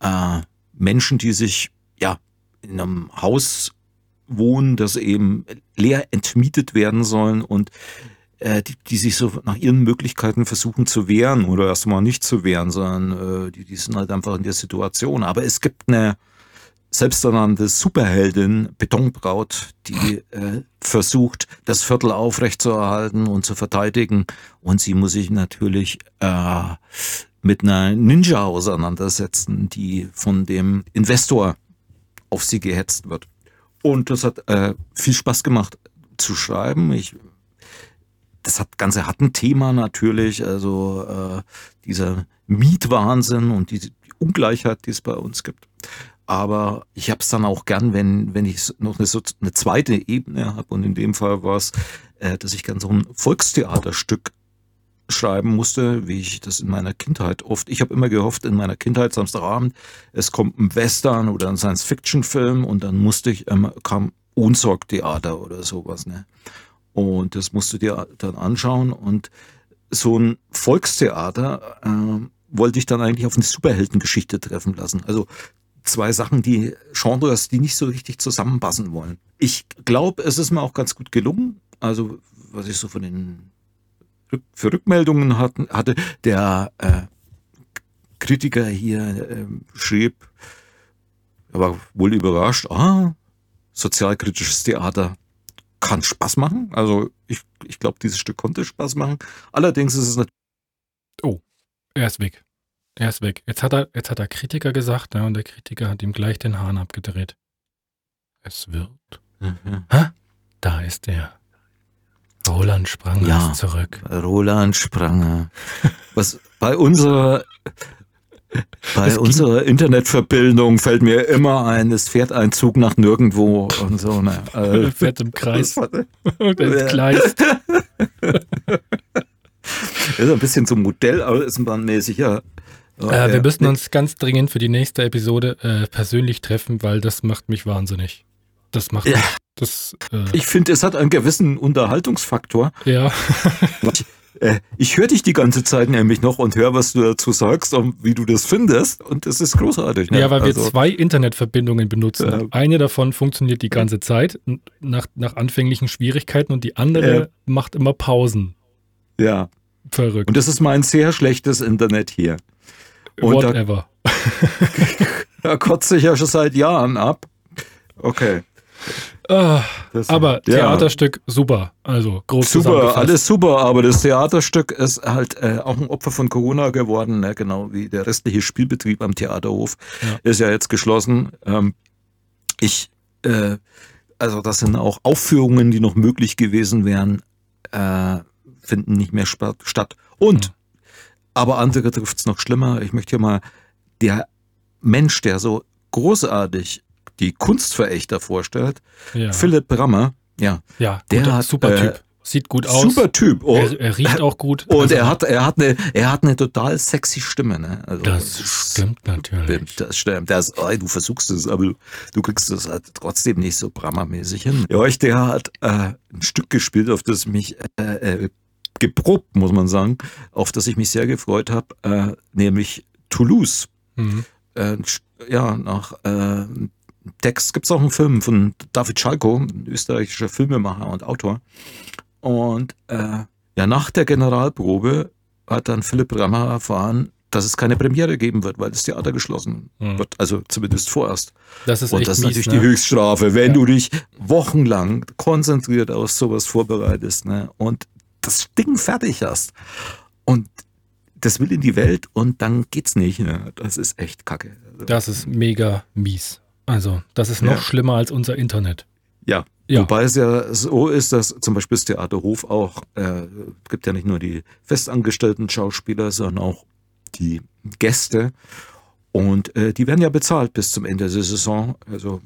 C: äh, Menschen, die sich ja in einem Haus wohnen, das eben leer entmietet werden sollen und äh, die, die sich so nach ihren Möglichkeiten versuchen zu wehren oder erstmal nicht zu wehren, sondern äh, die, die sind halt einfach in der Situation. Aber es gibt eine selbsternannte Superheldin, Betonbraut, die äh, versucht, das Viertel aufrechtzuerhalten und zu verteidigen. Und sie muss sich natürlich äh, mit einer Ninja auseinandersetzen, die von dem Investor auf sie gehetzt wird. Und das hat äh, viel Spaß gemacht zu schreiben. Ich das hat, Ganze hat ein Thema natürlich, also äh, dieser Mietwahnsinn und die, Ungleichheit, die es bei uns gibt. Aber ich habe es dann auch gern, wenn, wenn ich noch eine, eine zweite Ebene habe. Und in dem Fall war es, äh, dass ich gern so ein Volkstheaterstück schreiben musste, wie ich das in meiner Kindheit oft. Ich habe immer gehofft, in meiner Kindheit, Samstagabend, es kommt ein Western oder ein Science-Fiction-Film und dann musste ich, ähm, kam Unsorg-Theater oder sowas. Ne? Und das musst du dir dann anschauen. Und so ein Volkstheater äh, wollte ich dann eigentlich auf eine Superheldengeschichte treffen lassen. Also zwei Sachen, die Genres, die nicht so richtig zusammenpassen wollen. Ich glaube, es ist mir auch ganz gut gelungen. Also, was ich so von den für Rückmeldungen hatten, hatte, der äh, Kritiker hier äh, schrieb, er war wohl überrascht, ah, sozialkritisches Theater, kann Spaß machen. Also ich, ich glaube, dieses Stück konnte Spaß machen. Allerdings ist es natürlich.
B: Oh, er ist weg. Er ist weg. Jetzt hat er, jetzt hat er Kritiker gesagt, ja, und der Kritiker hat ihm gleich den Hahn abgedreht. Es wird. Mhm. Ha? Da ist er. Roland Spranger ja, ist zurück.
C: Roland Spranger. Was bei unserer bei unserer Internetverbindung fällt mir immer ein, es fährt ein Zug nach nirgendwo und so. Ne?
B: Also, fährt im Kreis. und entgleist.
C: ist ein bisschen so Modelleisenbahnmäßig, ja.
B: Äh, wir müssen uns ganz dringend für die nächste Episode äh, persönlich treffen, weil das macht mich wahnsinnig. Das macht ja. mich, das.
C: Äh ich finde, es hat einen gewissen Unterhaltungsfaktor.
B: Ja.
C: Äh, ich höre dich die ganze Zeit nämlich noch und höre, was du dazu sagst und wie du das findest. Und das ist großartig.
B: Ne? Ja, weil also, wir zwei Internetverbindungen benutzen. Eine davon funktioniert die ganze Zeit nach, nach anfänglichen Schwierigkeiten und die andere macht immer Pausen.
C: Ja.
B: Verrückt.
C: Und das ist mein sehr schlechtes Internet hier.
B: Und Whatever.
C: Da, da kotze ich ja schon seit Jahren ab. Okay.
B: Ah, aber ja. Theaterstück super, also groß
C: Super, alles super, aber das Theaterstück ist halt äh, auch ein Opfer von Corona geworden, ne? genau wie der restliche Spielbetrieb am Theaterhof ja. ist ja jetzt geschlossen. Ähm, ich, äh, also das sind auch Aufführungen, die noch möglich gewesen wären, äh, finden nicht mehr statt. Und, ja. Aber andere trifft es noch schlimmer. Ich möchte hier mal der Mensch, der so großartig die Kunstverächter vorstellt. Ja. Philipp Brammer, ja,
B: ja der guter, hat super äh, Typ. Sieht gut aus.
C: Super Typ.
B: Oh, er, er, riecht auch gut.
C: Und also, er hat, er hat eine, er hat eine total sexy Stimme, ne?
B: Also, das, stimmt natürlich.
C: Das stimmt. Das, oh, du versuchst es, aber du, kriegst es halt trotzdem nicht so Brammer-mäßig hin. Ja, ich, der hat äh, ein Stück gespielt, auf das mich äh, äh, geprobt, muss man sagen, auf das ich mich sehr gefreut habe, äh, nämlich Toulouse. Mhm. Äh, ja, nach äh, Text gibt es auch einen Film von David Schalko, ein österreichischer Filmemacher und Autor. Und äh, ja, nach der Generalprobe hat dann Philipp Rammer erfahren, dass es keine Premiere geben wird, weil das Theater geschlossen mhm. wird. Also zumindest vorerst.
B: Das ist
C: Und das ist
B: mies,
C: natürlich
B: ne?
C: die Höchststrafe, wenn ja. du dich wochenlang konzentriert auf sowas vorbereitest ne? und das Ding fertig hast. Und das will in die Welt und dann geht's nicht. Ne? Das ist echt kacke.
B: Das ist mega mies. Also, das ist noch ja. schlimmer als unser Internet.
C: Ja. ja. Wobei es ja so ist, dass zum Beispiel das Theaterhof auch, äh, gibt ja nicht nur die festangestellten Schauspieler, sondern auch die Gäste. Und äh, die werden ja bezahlt bis zum Ende der Saison. Also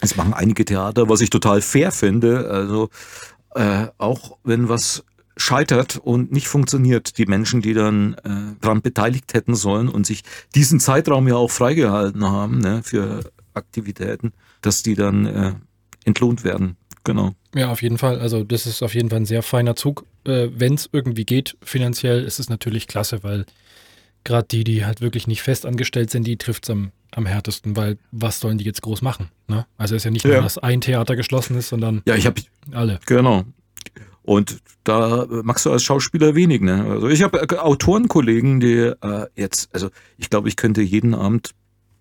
C: es machen einige Theater, was ich total fair finde. Also äh, auch wenn was scheitert und nicht funktioniert, die Menschen, die dann äh, daran beteiligt hätten sollen und sich diesen Zeitraum ja auch freigehalten haben ne, für Aktivitäten, dass die dann äh, entlohnt werden. Genau.
B: Ja, auf jeden Fall. Also das ist auf jeden Fall ein sehr feiner Zug. Äh, wenn es irgendwie geht, finanziell ist es natürlich klasse, weil gerade die, die halt wirklich nicht fest angestellt sind, die trifft es am, am härtesten, weil was sollen die jetzt groß machen? Ne? Also ist ja nicht ja. nur, dass ein Theater geschlossen ist, sondern
C: ja, ich hab, alle. Genau. Und da machst du als Schauspieler wenig. Ne? Also ich habe äh, Autorenkollegen, die äh, jetzt, also ich glaube, ich könnte jeden Abend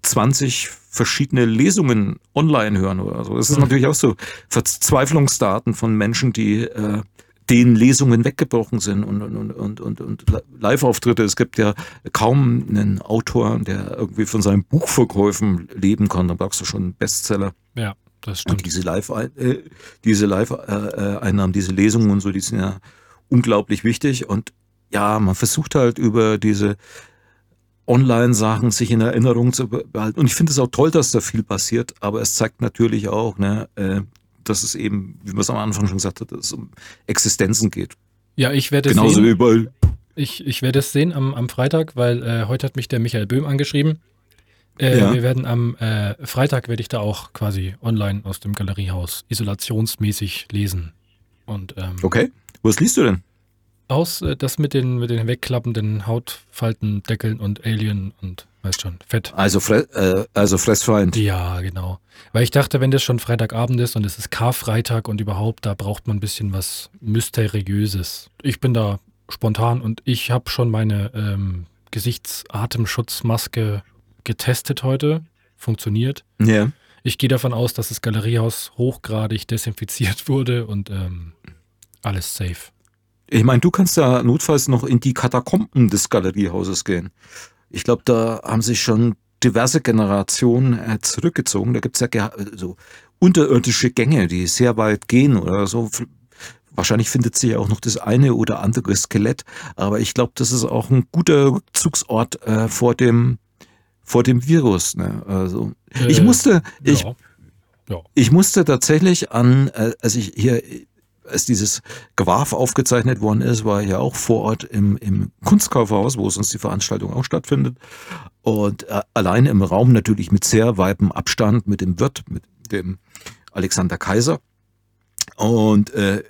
C: 20 verschiedene Lesungen online hören oder so. Das ist mhm. natürlich auch so Verzweiflungsdaten von Menschen, die äh, den Lesungen weggebrochen sind und, und, und, und, und Live-Auftritte. Es gibt ja kaum einen Autor, der irgendwie von seinen Buchverkäufen leben kann. Da brauchst du schon einen Bestseller.
B: Ja, das stimmt.
C: Und diese Live, äh, diese Live-Einnahmen, diese Lesungen und so, die sind ja unglaublich wichtig. Und ja, man versucht halt über diese Online-Sachen sich in Erinnerung zu behalten. Und ich finde es auch toll, dass da viel passiert, aber es zeigt natürlich auch, ne, äh, dass es eben, wie man es am Anfang schon gesagt hat, dass es um Existenzen geht.
B: Ja, ich werde es
C: Genauso
B: sehen.
C: wie überall.
B: Ich, ich werde es sehen am, am Freitag, weil äh, heute hat mich der Michael Böhm angeschrieben. Äh, ja. Wir werden am äh, Freitag werde ich da auch quasi online aus dem Galeriehaus isolationsmäßig lesen. Und, ähm,
C: okay. Was liest du denn?
B: Aus äh, das mit den, mit den wegklappenden Hautfalten, Deckeln und Alien und weißt schon, Fett.
C: Also, Fre äh, also Fressfeind.
B: Ja, genau. Weil ich dachte, wenn das schon Freitagabend ist und es ist Karfreitag und überhaupt, da braucht man ein bisschen was Mysteriöses. Ich bin da spontan und ich habe schon meine ähm, Gesichtsatemschutzmaske getestet heute. Funktioniert.
C: Ja.
B: Ich gehe davon aus, dass das Galeriehaus hochgradig desinfiziert wurde und ähm, alles safe.
C: Ich meine, du kannst ja notfalls noch in die Katakomben des Galeriehauses gehen. Ich glaube, da haben sich schon diverse Generationen äh, zurückgezogen. Da gibt es ja so unterirdische Gänge, die sehr weit gehen oder so. Wahrscheinlich findet sich ja auch noch das eine oder andere Skelett, aber ich glaube, das ist auch ein guter Rückzugsort äh, vor dem vor dem Virus. Ne? Also äh, ich musste, ich, ja. Ich musste tatsächlich an, äh, als ich hier als dieses Gewarf aufgezeichnet worden ist, war ich ja auch vor Ort im, im Kunstkaufhaus, wo sonst die Veranstaltung auch stattfindet. Und äh, allein im Raum natürlich mit sehr weitem Abstand mit dem Wirt, mit dem Alexander Kaiser. Und äh,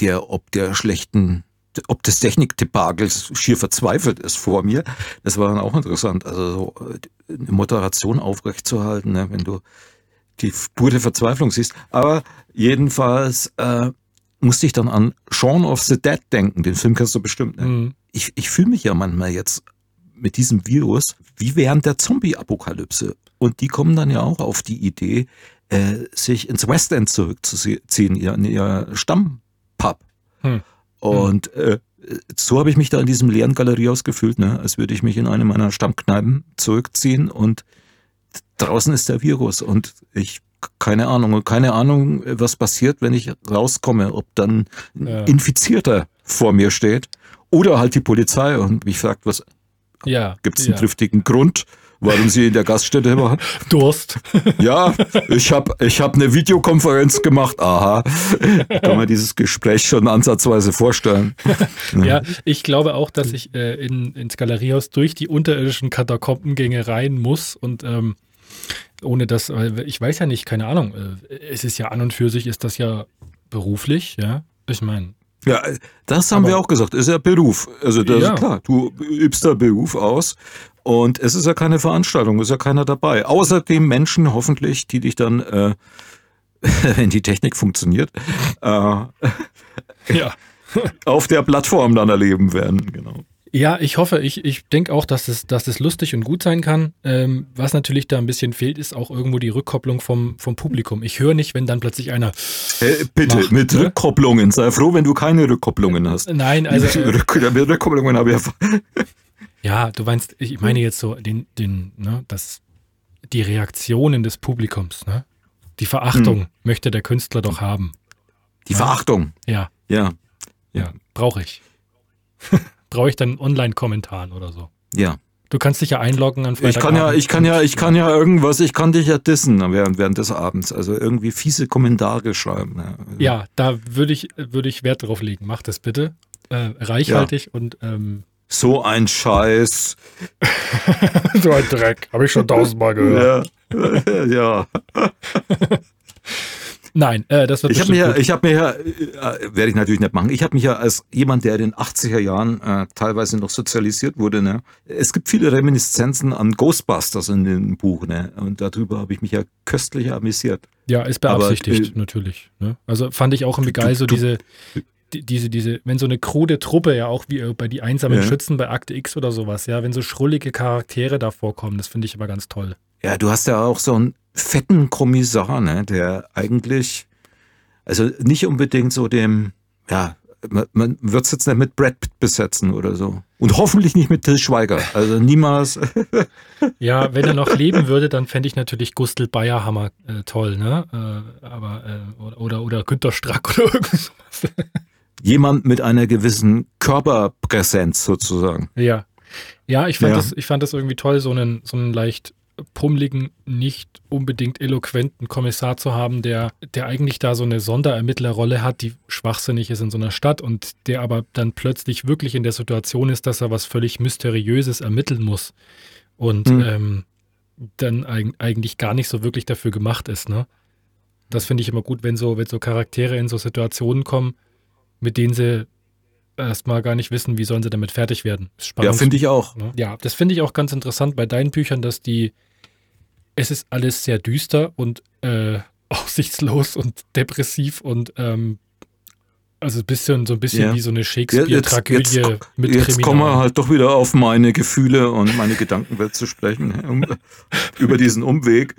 C: der ob der schlechten, ob des Techniktipagels schier verzweifelt ist vor mir. Das war dann auch interessant. Also so äh, eine Moderation aufrechtzuerhalten, ne, wenn du die pure Verzweiflung siehst. Aber jedenfalls äh, musste ich dann an Shaun of the Dead denken. Den Film kennst du bestimmt. Ne? Mhm. Ich, ich fühle mich ja manchmal jetzt mit diesem Virus wie während der Zombie-Apokalypse. Und die kommen dann ja auch auf die Idee, äh, sich ins West End zurückzuziehen, in ihr Stammpub. Hm. Und äh, so habe ich mich da in diesem leeren Galeriehaus gefühlt, ne? als würde ich mich in eine meiner Stammkneipen zurückziehen und draußen ist der Virus und ich keine Ahnung. Und keine Ahnung, was passiert, wenn ich rauskomme, ob dann ein ja. Infizierter vor mir steht oder halt die Polizei und mich fragt, was
B: ja,
C: gibt es einen ja. triftigen Grund, warum sie in der Gaststätte waren?
B: Durst.
C: Ja, ich habe ich hab eine Videokonferenz gemacht. Aha, kann man dieses Gespräch schon ansatzweise vorstellen.
B: ja, ich glaube auch, dass ich äh, in, ins Galeriehaus durch die unterirdischen Katakombengänge rein muss und ähm, ohne das, ich weiß ja nicht, keine Ahnung. Äh, es ist ja an und für sich, ist das ja beruflich, ja. Ich meine.
C: Ja, das haben wir auch gesagt, ist ja Beruf. Also das ja. ist klar, du übst da Beruf aus Und es ist ja keine Veranstaltung, es ist ja keiner dabei. Außerdem Menschen hoffentlich, die dich dann, äh, wenn die Technik funktioniert, äh, ja. auf der Plattform dann erleben werden. Genau.
B: Ja, ich hoffe, ich, ich denke auch, dass es, dass es lustig und gut sein kann. Ähm, was natürlich da ein bisschen fehlt, ist auch irgendwo die Rückkopplung vom, vom Publikum. Ich höre nicht, wenn dann plötzlich einer.
C: Hey, bitte, macht, mit ne? Rückkopplungen. Sei froh, wenn du keine Rückkopplungen hast.
B: Nein, also. Äh,
C: mit Rückkopplungen habe ich ja.
B: Ja, du meinst, ich meine jetzt so den, den, ne, das, die Reaktionen des Publikums, ne? Die Verachtung hm. möchte der Künstler doch haben.
C: Die ja? Verachtung?
B: Ja.
C: Ja.
B: Ja, ja brauche ich brauche ich dann Online-Kommentaren oder so.
C: Ja.
B: Du kannst dich ja einloggen an
C: Freitag. Ich kann ja, ich kann ja, ich kann ja irgendwas, ich kann dich ja dissen während, während des Abends. Also irgendwie fiese Kommentare schreiben.
B: Ja, also. ja da würde ich, würde ich Wert drauf legen. Mach das bitte. Äh, reichhaltig ja. und ähm,
C: so ein Scheiß.
B: so ein Dreck. Habe ich schon tausendmal gehört.
C: Ja. ja.
B: Nein, äh, das wird
C: ich habe mir, ich habe mir ja, äh, werde ich natürlich nicht machen. Ich habe mich ja als jemand, der in den 80er Jahren äh, teilweise noch sozialisiert wurde, ne, es gibt viele Reminiszenzen an Ghostbusters in dem Buch, ne, und darüber habe ich mich ja köstlich amüsiert.
B: Ja, ist beabsichtigt Aber, äh, natürlich. Ne? Also fand ich auch irgendwie geil, so diese, diese, diese, wenn so eine krude Truppe ja auch wie bei die einsamen ja. Schützen bei Akte X oder sowas, ja, wenn so schrullige Charaktere da vorkommen, das finde ich aber ganz toll.
C: Ja, du hast ja auch so ein fetten Kommissar, ne, der eigentlich, also nicht unbedingt so dem, ja, man, man wird es jetzt nicht mit Brad Pitt besetzen oder so. Und hoffentlich nicht mit Till Schweiger. Also niemals.
B: ja, wenn er noch leben würde, dann fände ich natürlich Gustl Bayerhammer äh, toll, ne? Äh, aber, äh, oder, oder Günter Strack oder irgendwas.
C: Jemand mit einer gewissen Körperpräsenz sozusagen.
B: Ja. Ja, ich fand, ja. Das, ich fand das irgendwie toll, so einen, so einen leicht pummeligen, nicht unbedingt eloquenten Kommissar zu haben, der, der eigentlich da so eine Sonderermittlerrolle hat, die schwachsinnig ist in so einer Stadt und der aber dann plötzlich wirklich in der Situation ist, dass er was völlig Mysteriöses ermitteln muss und mhm. ähm, dann eigentlich gar nicht so wirklich dafür gemacht ist. Ne? Das finde ich immer gut, wenn so, wenn so Charaktere in so Situationen kommen, mit denen sie erstmal gar nicht wissen, wie sollen sie damit fertig werden.
C: Ja, finde ich auch.
B: Ne? Ja, das finde ich auch ganz interessant bei deinen Büchern, dass die, es ist alles sehr düster und äh, aussichtslos und depressiv und ähm, also ein bisschen, so ein bisschen ja. wie so eine Shakespeare-Tragödie
C: ja, mit Jetzt kommen wir halt doch wieder auf meine Gefühle und meine Gedankenwelt zu sprechen, um, über diesen Umweg.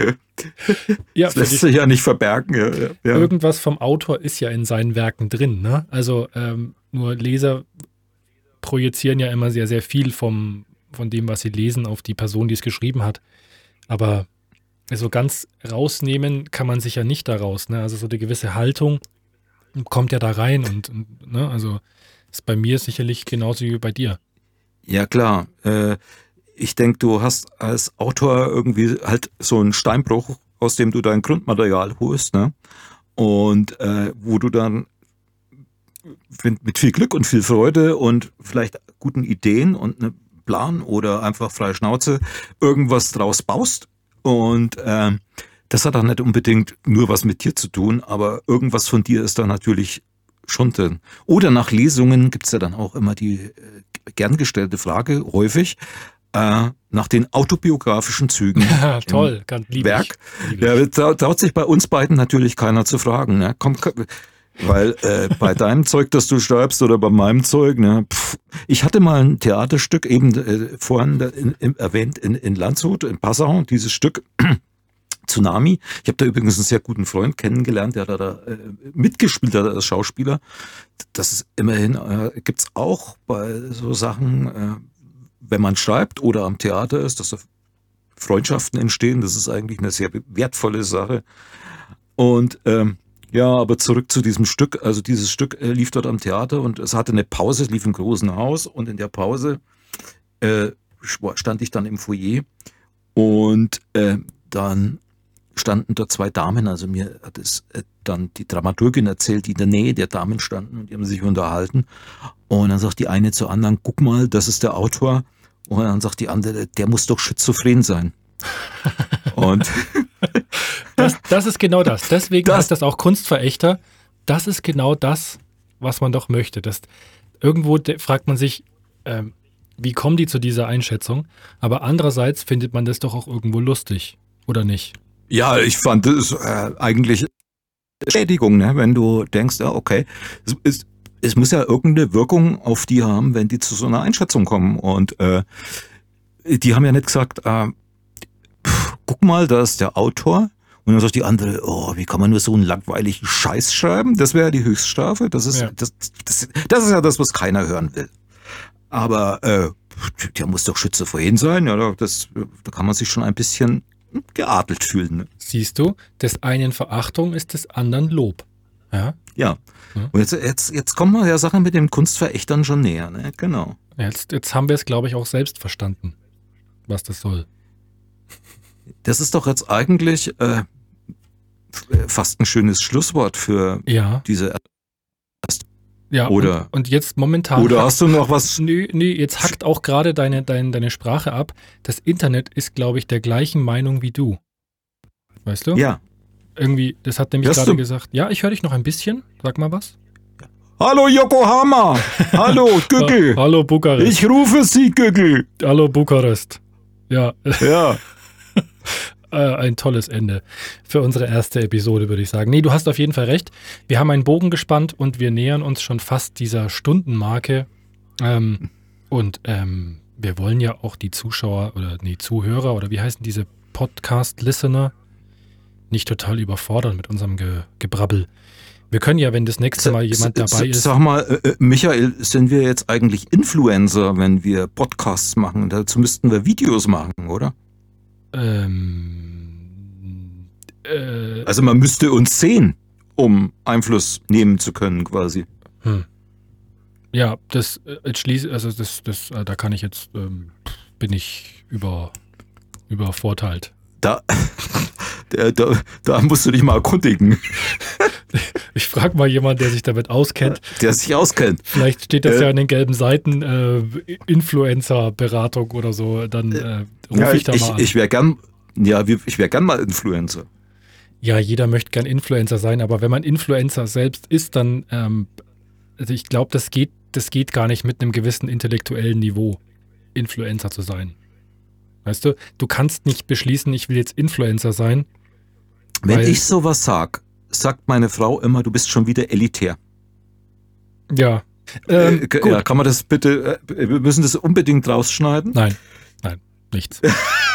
C: Ja, das lässt sich ja nicht verbergen.
B: Ja, Irgendwas vom Autor ist ja in seinen Werken drin. Ne? Also ähm, nur Leser projizieren ja immer sehr, sehr viel vom, von dem, was sie lesen, auf die Person, die es geschrieben hat. Aber so ganz rausnehmen kann man sich ja nicht daraus. Ne? Also so eine gewisse Haltung kommt ja da rein und, und ne? also ist bei mir sicherlich genauso wie bei dir.
C: Ja, klar. Äh, ich denke, du hast als Autor irgendwie halt so einen Steinbruch, aus dem du dein Grundmaterial holst, ne? Und äh, wo du dann mit viel Glück und viel Freude und vielleicht guten Ideen und einem Plan oder einfach freie Schnauze irgendwas draus baust. Und äh, das hat auch nicht unbedingt nur was mit dir zu tun, aber irgendwas von dir ist da natürlich schon drin. Oder nach Lesungen gibt's ja dann auch immer die äh, gern gestellte Frage, häufig, äh, nach den autobiografischen Zügen.
B: Ja, toll, ganz lieb
C: Werk. Ich, ja, da traut sich bei uns beiden natürlich keiner zu fragen. Ne? Komm weil äh, bei deinem Zeug, das du schreibst, oder bei meinem Zeug, ne, pff, ich hatte mal ein Theaterstück, eben äh, vorhin in, in, erwähnt, in, in Landshut, in Passau, dieses Stück. Tsunami. Ich habe da übrigens einen sehr guten Freund kennengelernt, der da, da äh, mitgespielt hat als Schauspieler. Das ist immerhin, äh, gibt's auch bei so Sachen, äh, wenn man schreibt oder am Theater ist, dass da Freundschaften entstehen. Das ist eigentlich eine sehr wertvolle Sache. Und ähm, ja, aber zurück zu diesem Stück. Also dieses Stück äh, lief dort am Theater und es hatte eine Pause, es lief im großen Haus und in der Pause äh, stand ich dann im Foyer und äh, dann standen dort zwei Damen, also mir hat es äh, dann die Dramaturgin erzählt, die in der Nähe der Damen standen und die haben sich unterhalten. Und dann sagt die eine zur anderen, guck mal, das ist der Autor. Und dann sagt die andere, der muss doch schizophren sein.
B: und das, das ist genau das. Deswegen das, heißt das auch Kunstverächter. Das ist genau das, was man doch möchte. Das, irgendwo fragt man sich, ähm, Wie kommen die zu dieser Einschätzung? Aber andererseits findet man das doch auch irgendwo lustig, oder nicht?
C: Ja, ich fand das äh, eigentlich Schädigung, ne? wenn du denkst, ja, okay, es, es, es, muss ja irgendeine Wirkung auf die haben, wenn die zu so einer Einschätzung kommen. Und äh, die haben ja nicht gesagt, äh, pff, guck mal, da ist der Autor. Und dann sagt die andere, oh, wie kann man nur so einen langweiligen Scheiß schreiben? Das wäre die Höchststrafe. Das ist, ja. das, das, das ist ja das, was keiner hören will. Aber äh, der muss doch Schütze vorhin sein. Ja, das, da kann man sich schon ein bisschen geadelt fühlen. Ne?
B: Siehst du, des einen Verachtung ist des anderen Lob. Ja.
C: Ja. Und jetzt, jetzt, jetzt kommen wir der Sache mit den Kunstverächtern schon näher, ne? Genau.
B: Jetzt, jetzt haben wir es, glaube ich, auch selbst verstanden, was das soll.
C: Das ist doch jetzt eigentlich äh, fast ein schönes Schlusswort für
B: ja.
C: diese
B: ja, oder, und, und, jetzt momentan.
C: Oder hast du noch was?
B: Nö, nö, jetzt hackt auch gerade deine, deine, deine Sprache ab. Das Internet ist, glaube ich, der gleichen Meinung wie du. Weißt du?
C: Ja.
B: Irgendwie, das hat nämlich gerade gesagt. Ja, ich höre dich noch ein bisschen. Sag mal was.
C: Hallo Yokohama! Hallo Gügel!
B: Hallo Bukarest!
C: Ich rufe Sie, Gügel!
B: Hallo Bukarest! Ja.
C: Ja.
B: äh, ein tolles Ende für unsere erste Episode, würde ich sagen. Nee, du hast auf jeden Fall recht. Wir haben einen Bogen gespannt und wir nähern uns schon fast dieser Stundenmarke. Ähm, und ähm, wir wollen ja auch die Zuschauer oder nee, Zuhörer oder wie heißen diese Podcast-Listener nicht total überfordern mit unserem Ge Gebrabbel. Wir können ja, wenn das nächste Mal jemand dabei ist.
C: Sag mal, äh, äh, Michael, sind wir jetzt eigentlich Influencer, wenn wir Podcasts machen? Dazu müssten wir Videos machen, oder?
B: Ähm,
C: äh, also man müsste uns sehen, um Einfluss nehmen zu können, quasi. Hm.
B: Ja, das äh, schließt, also das, das, äh, da kann ich jetzt, ähm, bin ich über, übervorteilt.
C: Da, da, da, musst du dich mal erkundigen.
B: Ich frage mal jemanden, der sich damit auskennt.
C: Der sich auskennt.
B: Vielleicht steht das äh, ja an den gelben Seiten, äh, Influencer-Beratung oder so. Dann äh, rufe ja, ich da
C: ich,
B: mal an.
C: Ich wäre gern, ja, ich wäre gern mal Influencer.
B: Ja, jeder möchte gern Influencer sein, aber wenn man Influencer selbst ist, dann, ähm, also ich glaube, das geht, das geht gar nicht mit einem gewissen intellektuellen Niveau, Influencer zu sein. Weißt du, du kannst nicht beschließen, ich will jetzt Influencer sein.
C: Wenn ich sowas sag, sagt meine Frau immer, du bist schon wieder elitär.
B: Ja.
C: Ähm, äh, ja, kann man das bitte, äh, wir müssen das unbedingt rausschneiden?
B: Nein, nichts.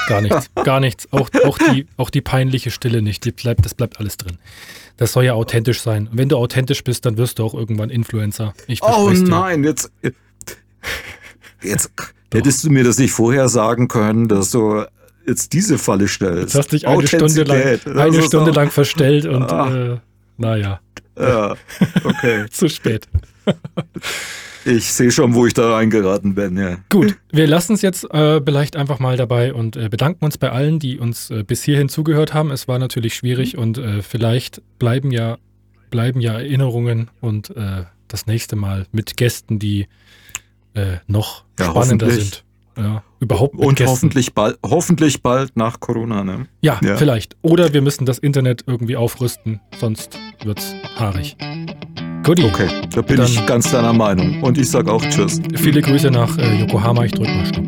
B: Gar nichts, gar nichts. Auch, auch, die, auch die peinliche Stille nicht. Die bleibt, das bleibt alles drin. Das soll ja authentisch sein. Und wenn du authentisch bist, dann wirst du auch irgendwann Influencer.
C: Ich oh nein, dir. jetzt, jetzt hättest du mir das nicht vorher sagen können, dass du jetzt diese Falle stellst.
B: Du hast dich eine Stunde lang, eine Stunde lang verstellt und ah. äh, naja.
C: Ja, okay.
B: Zu spät.
C: Ich sehe schon, wo ich da reingeraten bin, ja.
B: Gut, wir lassen es jetzt äh, vielleicht einfach mal dabei und äh, bedanken uns bei allen, die uns äh, bis hierhin zugehört haben. Es war natürlich schwierig mhm. und äh, vielleicht bleiben ja, bleiben ja Erinnerungen und äh, das nächste Mal mit Gästen, die äh, noch ja, spannender sind. Ja, überhaupt
C: Und Gästen. hoffentlich bald, hoffentlich bald nach Corona, ne?
B: Ja, ja, vielleicht. Oder wir müssen das Internet irgendwie aufrüsten, sonst wird's haarig.
C: Goodie. Okay, da bin Dann ich ganz deiner Meinung. Und ich sag auch Tschüss.
B: Viele Grüße nach äh, Yokohama. Ich drück mal Stopp.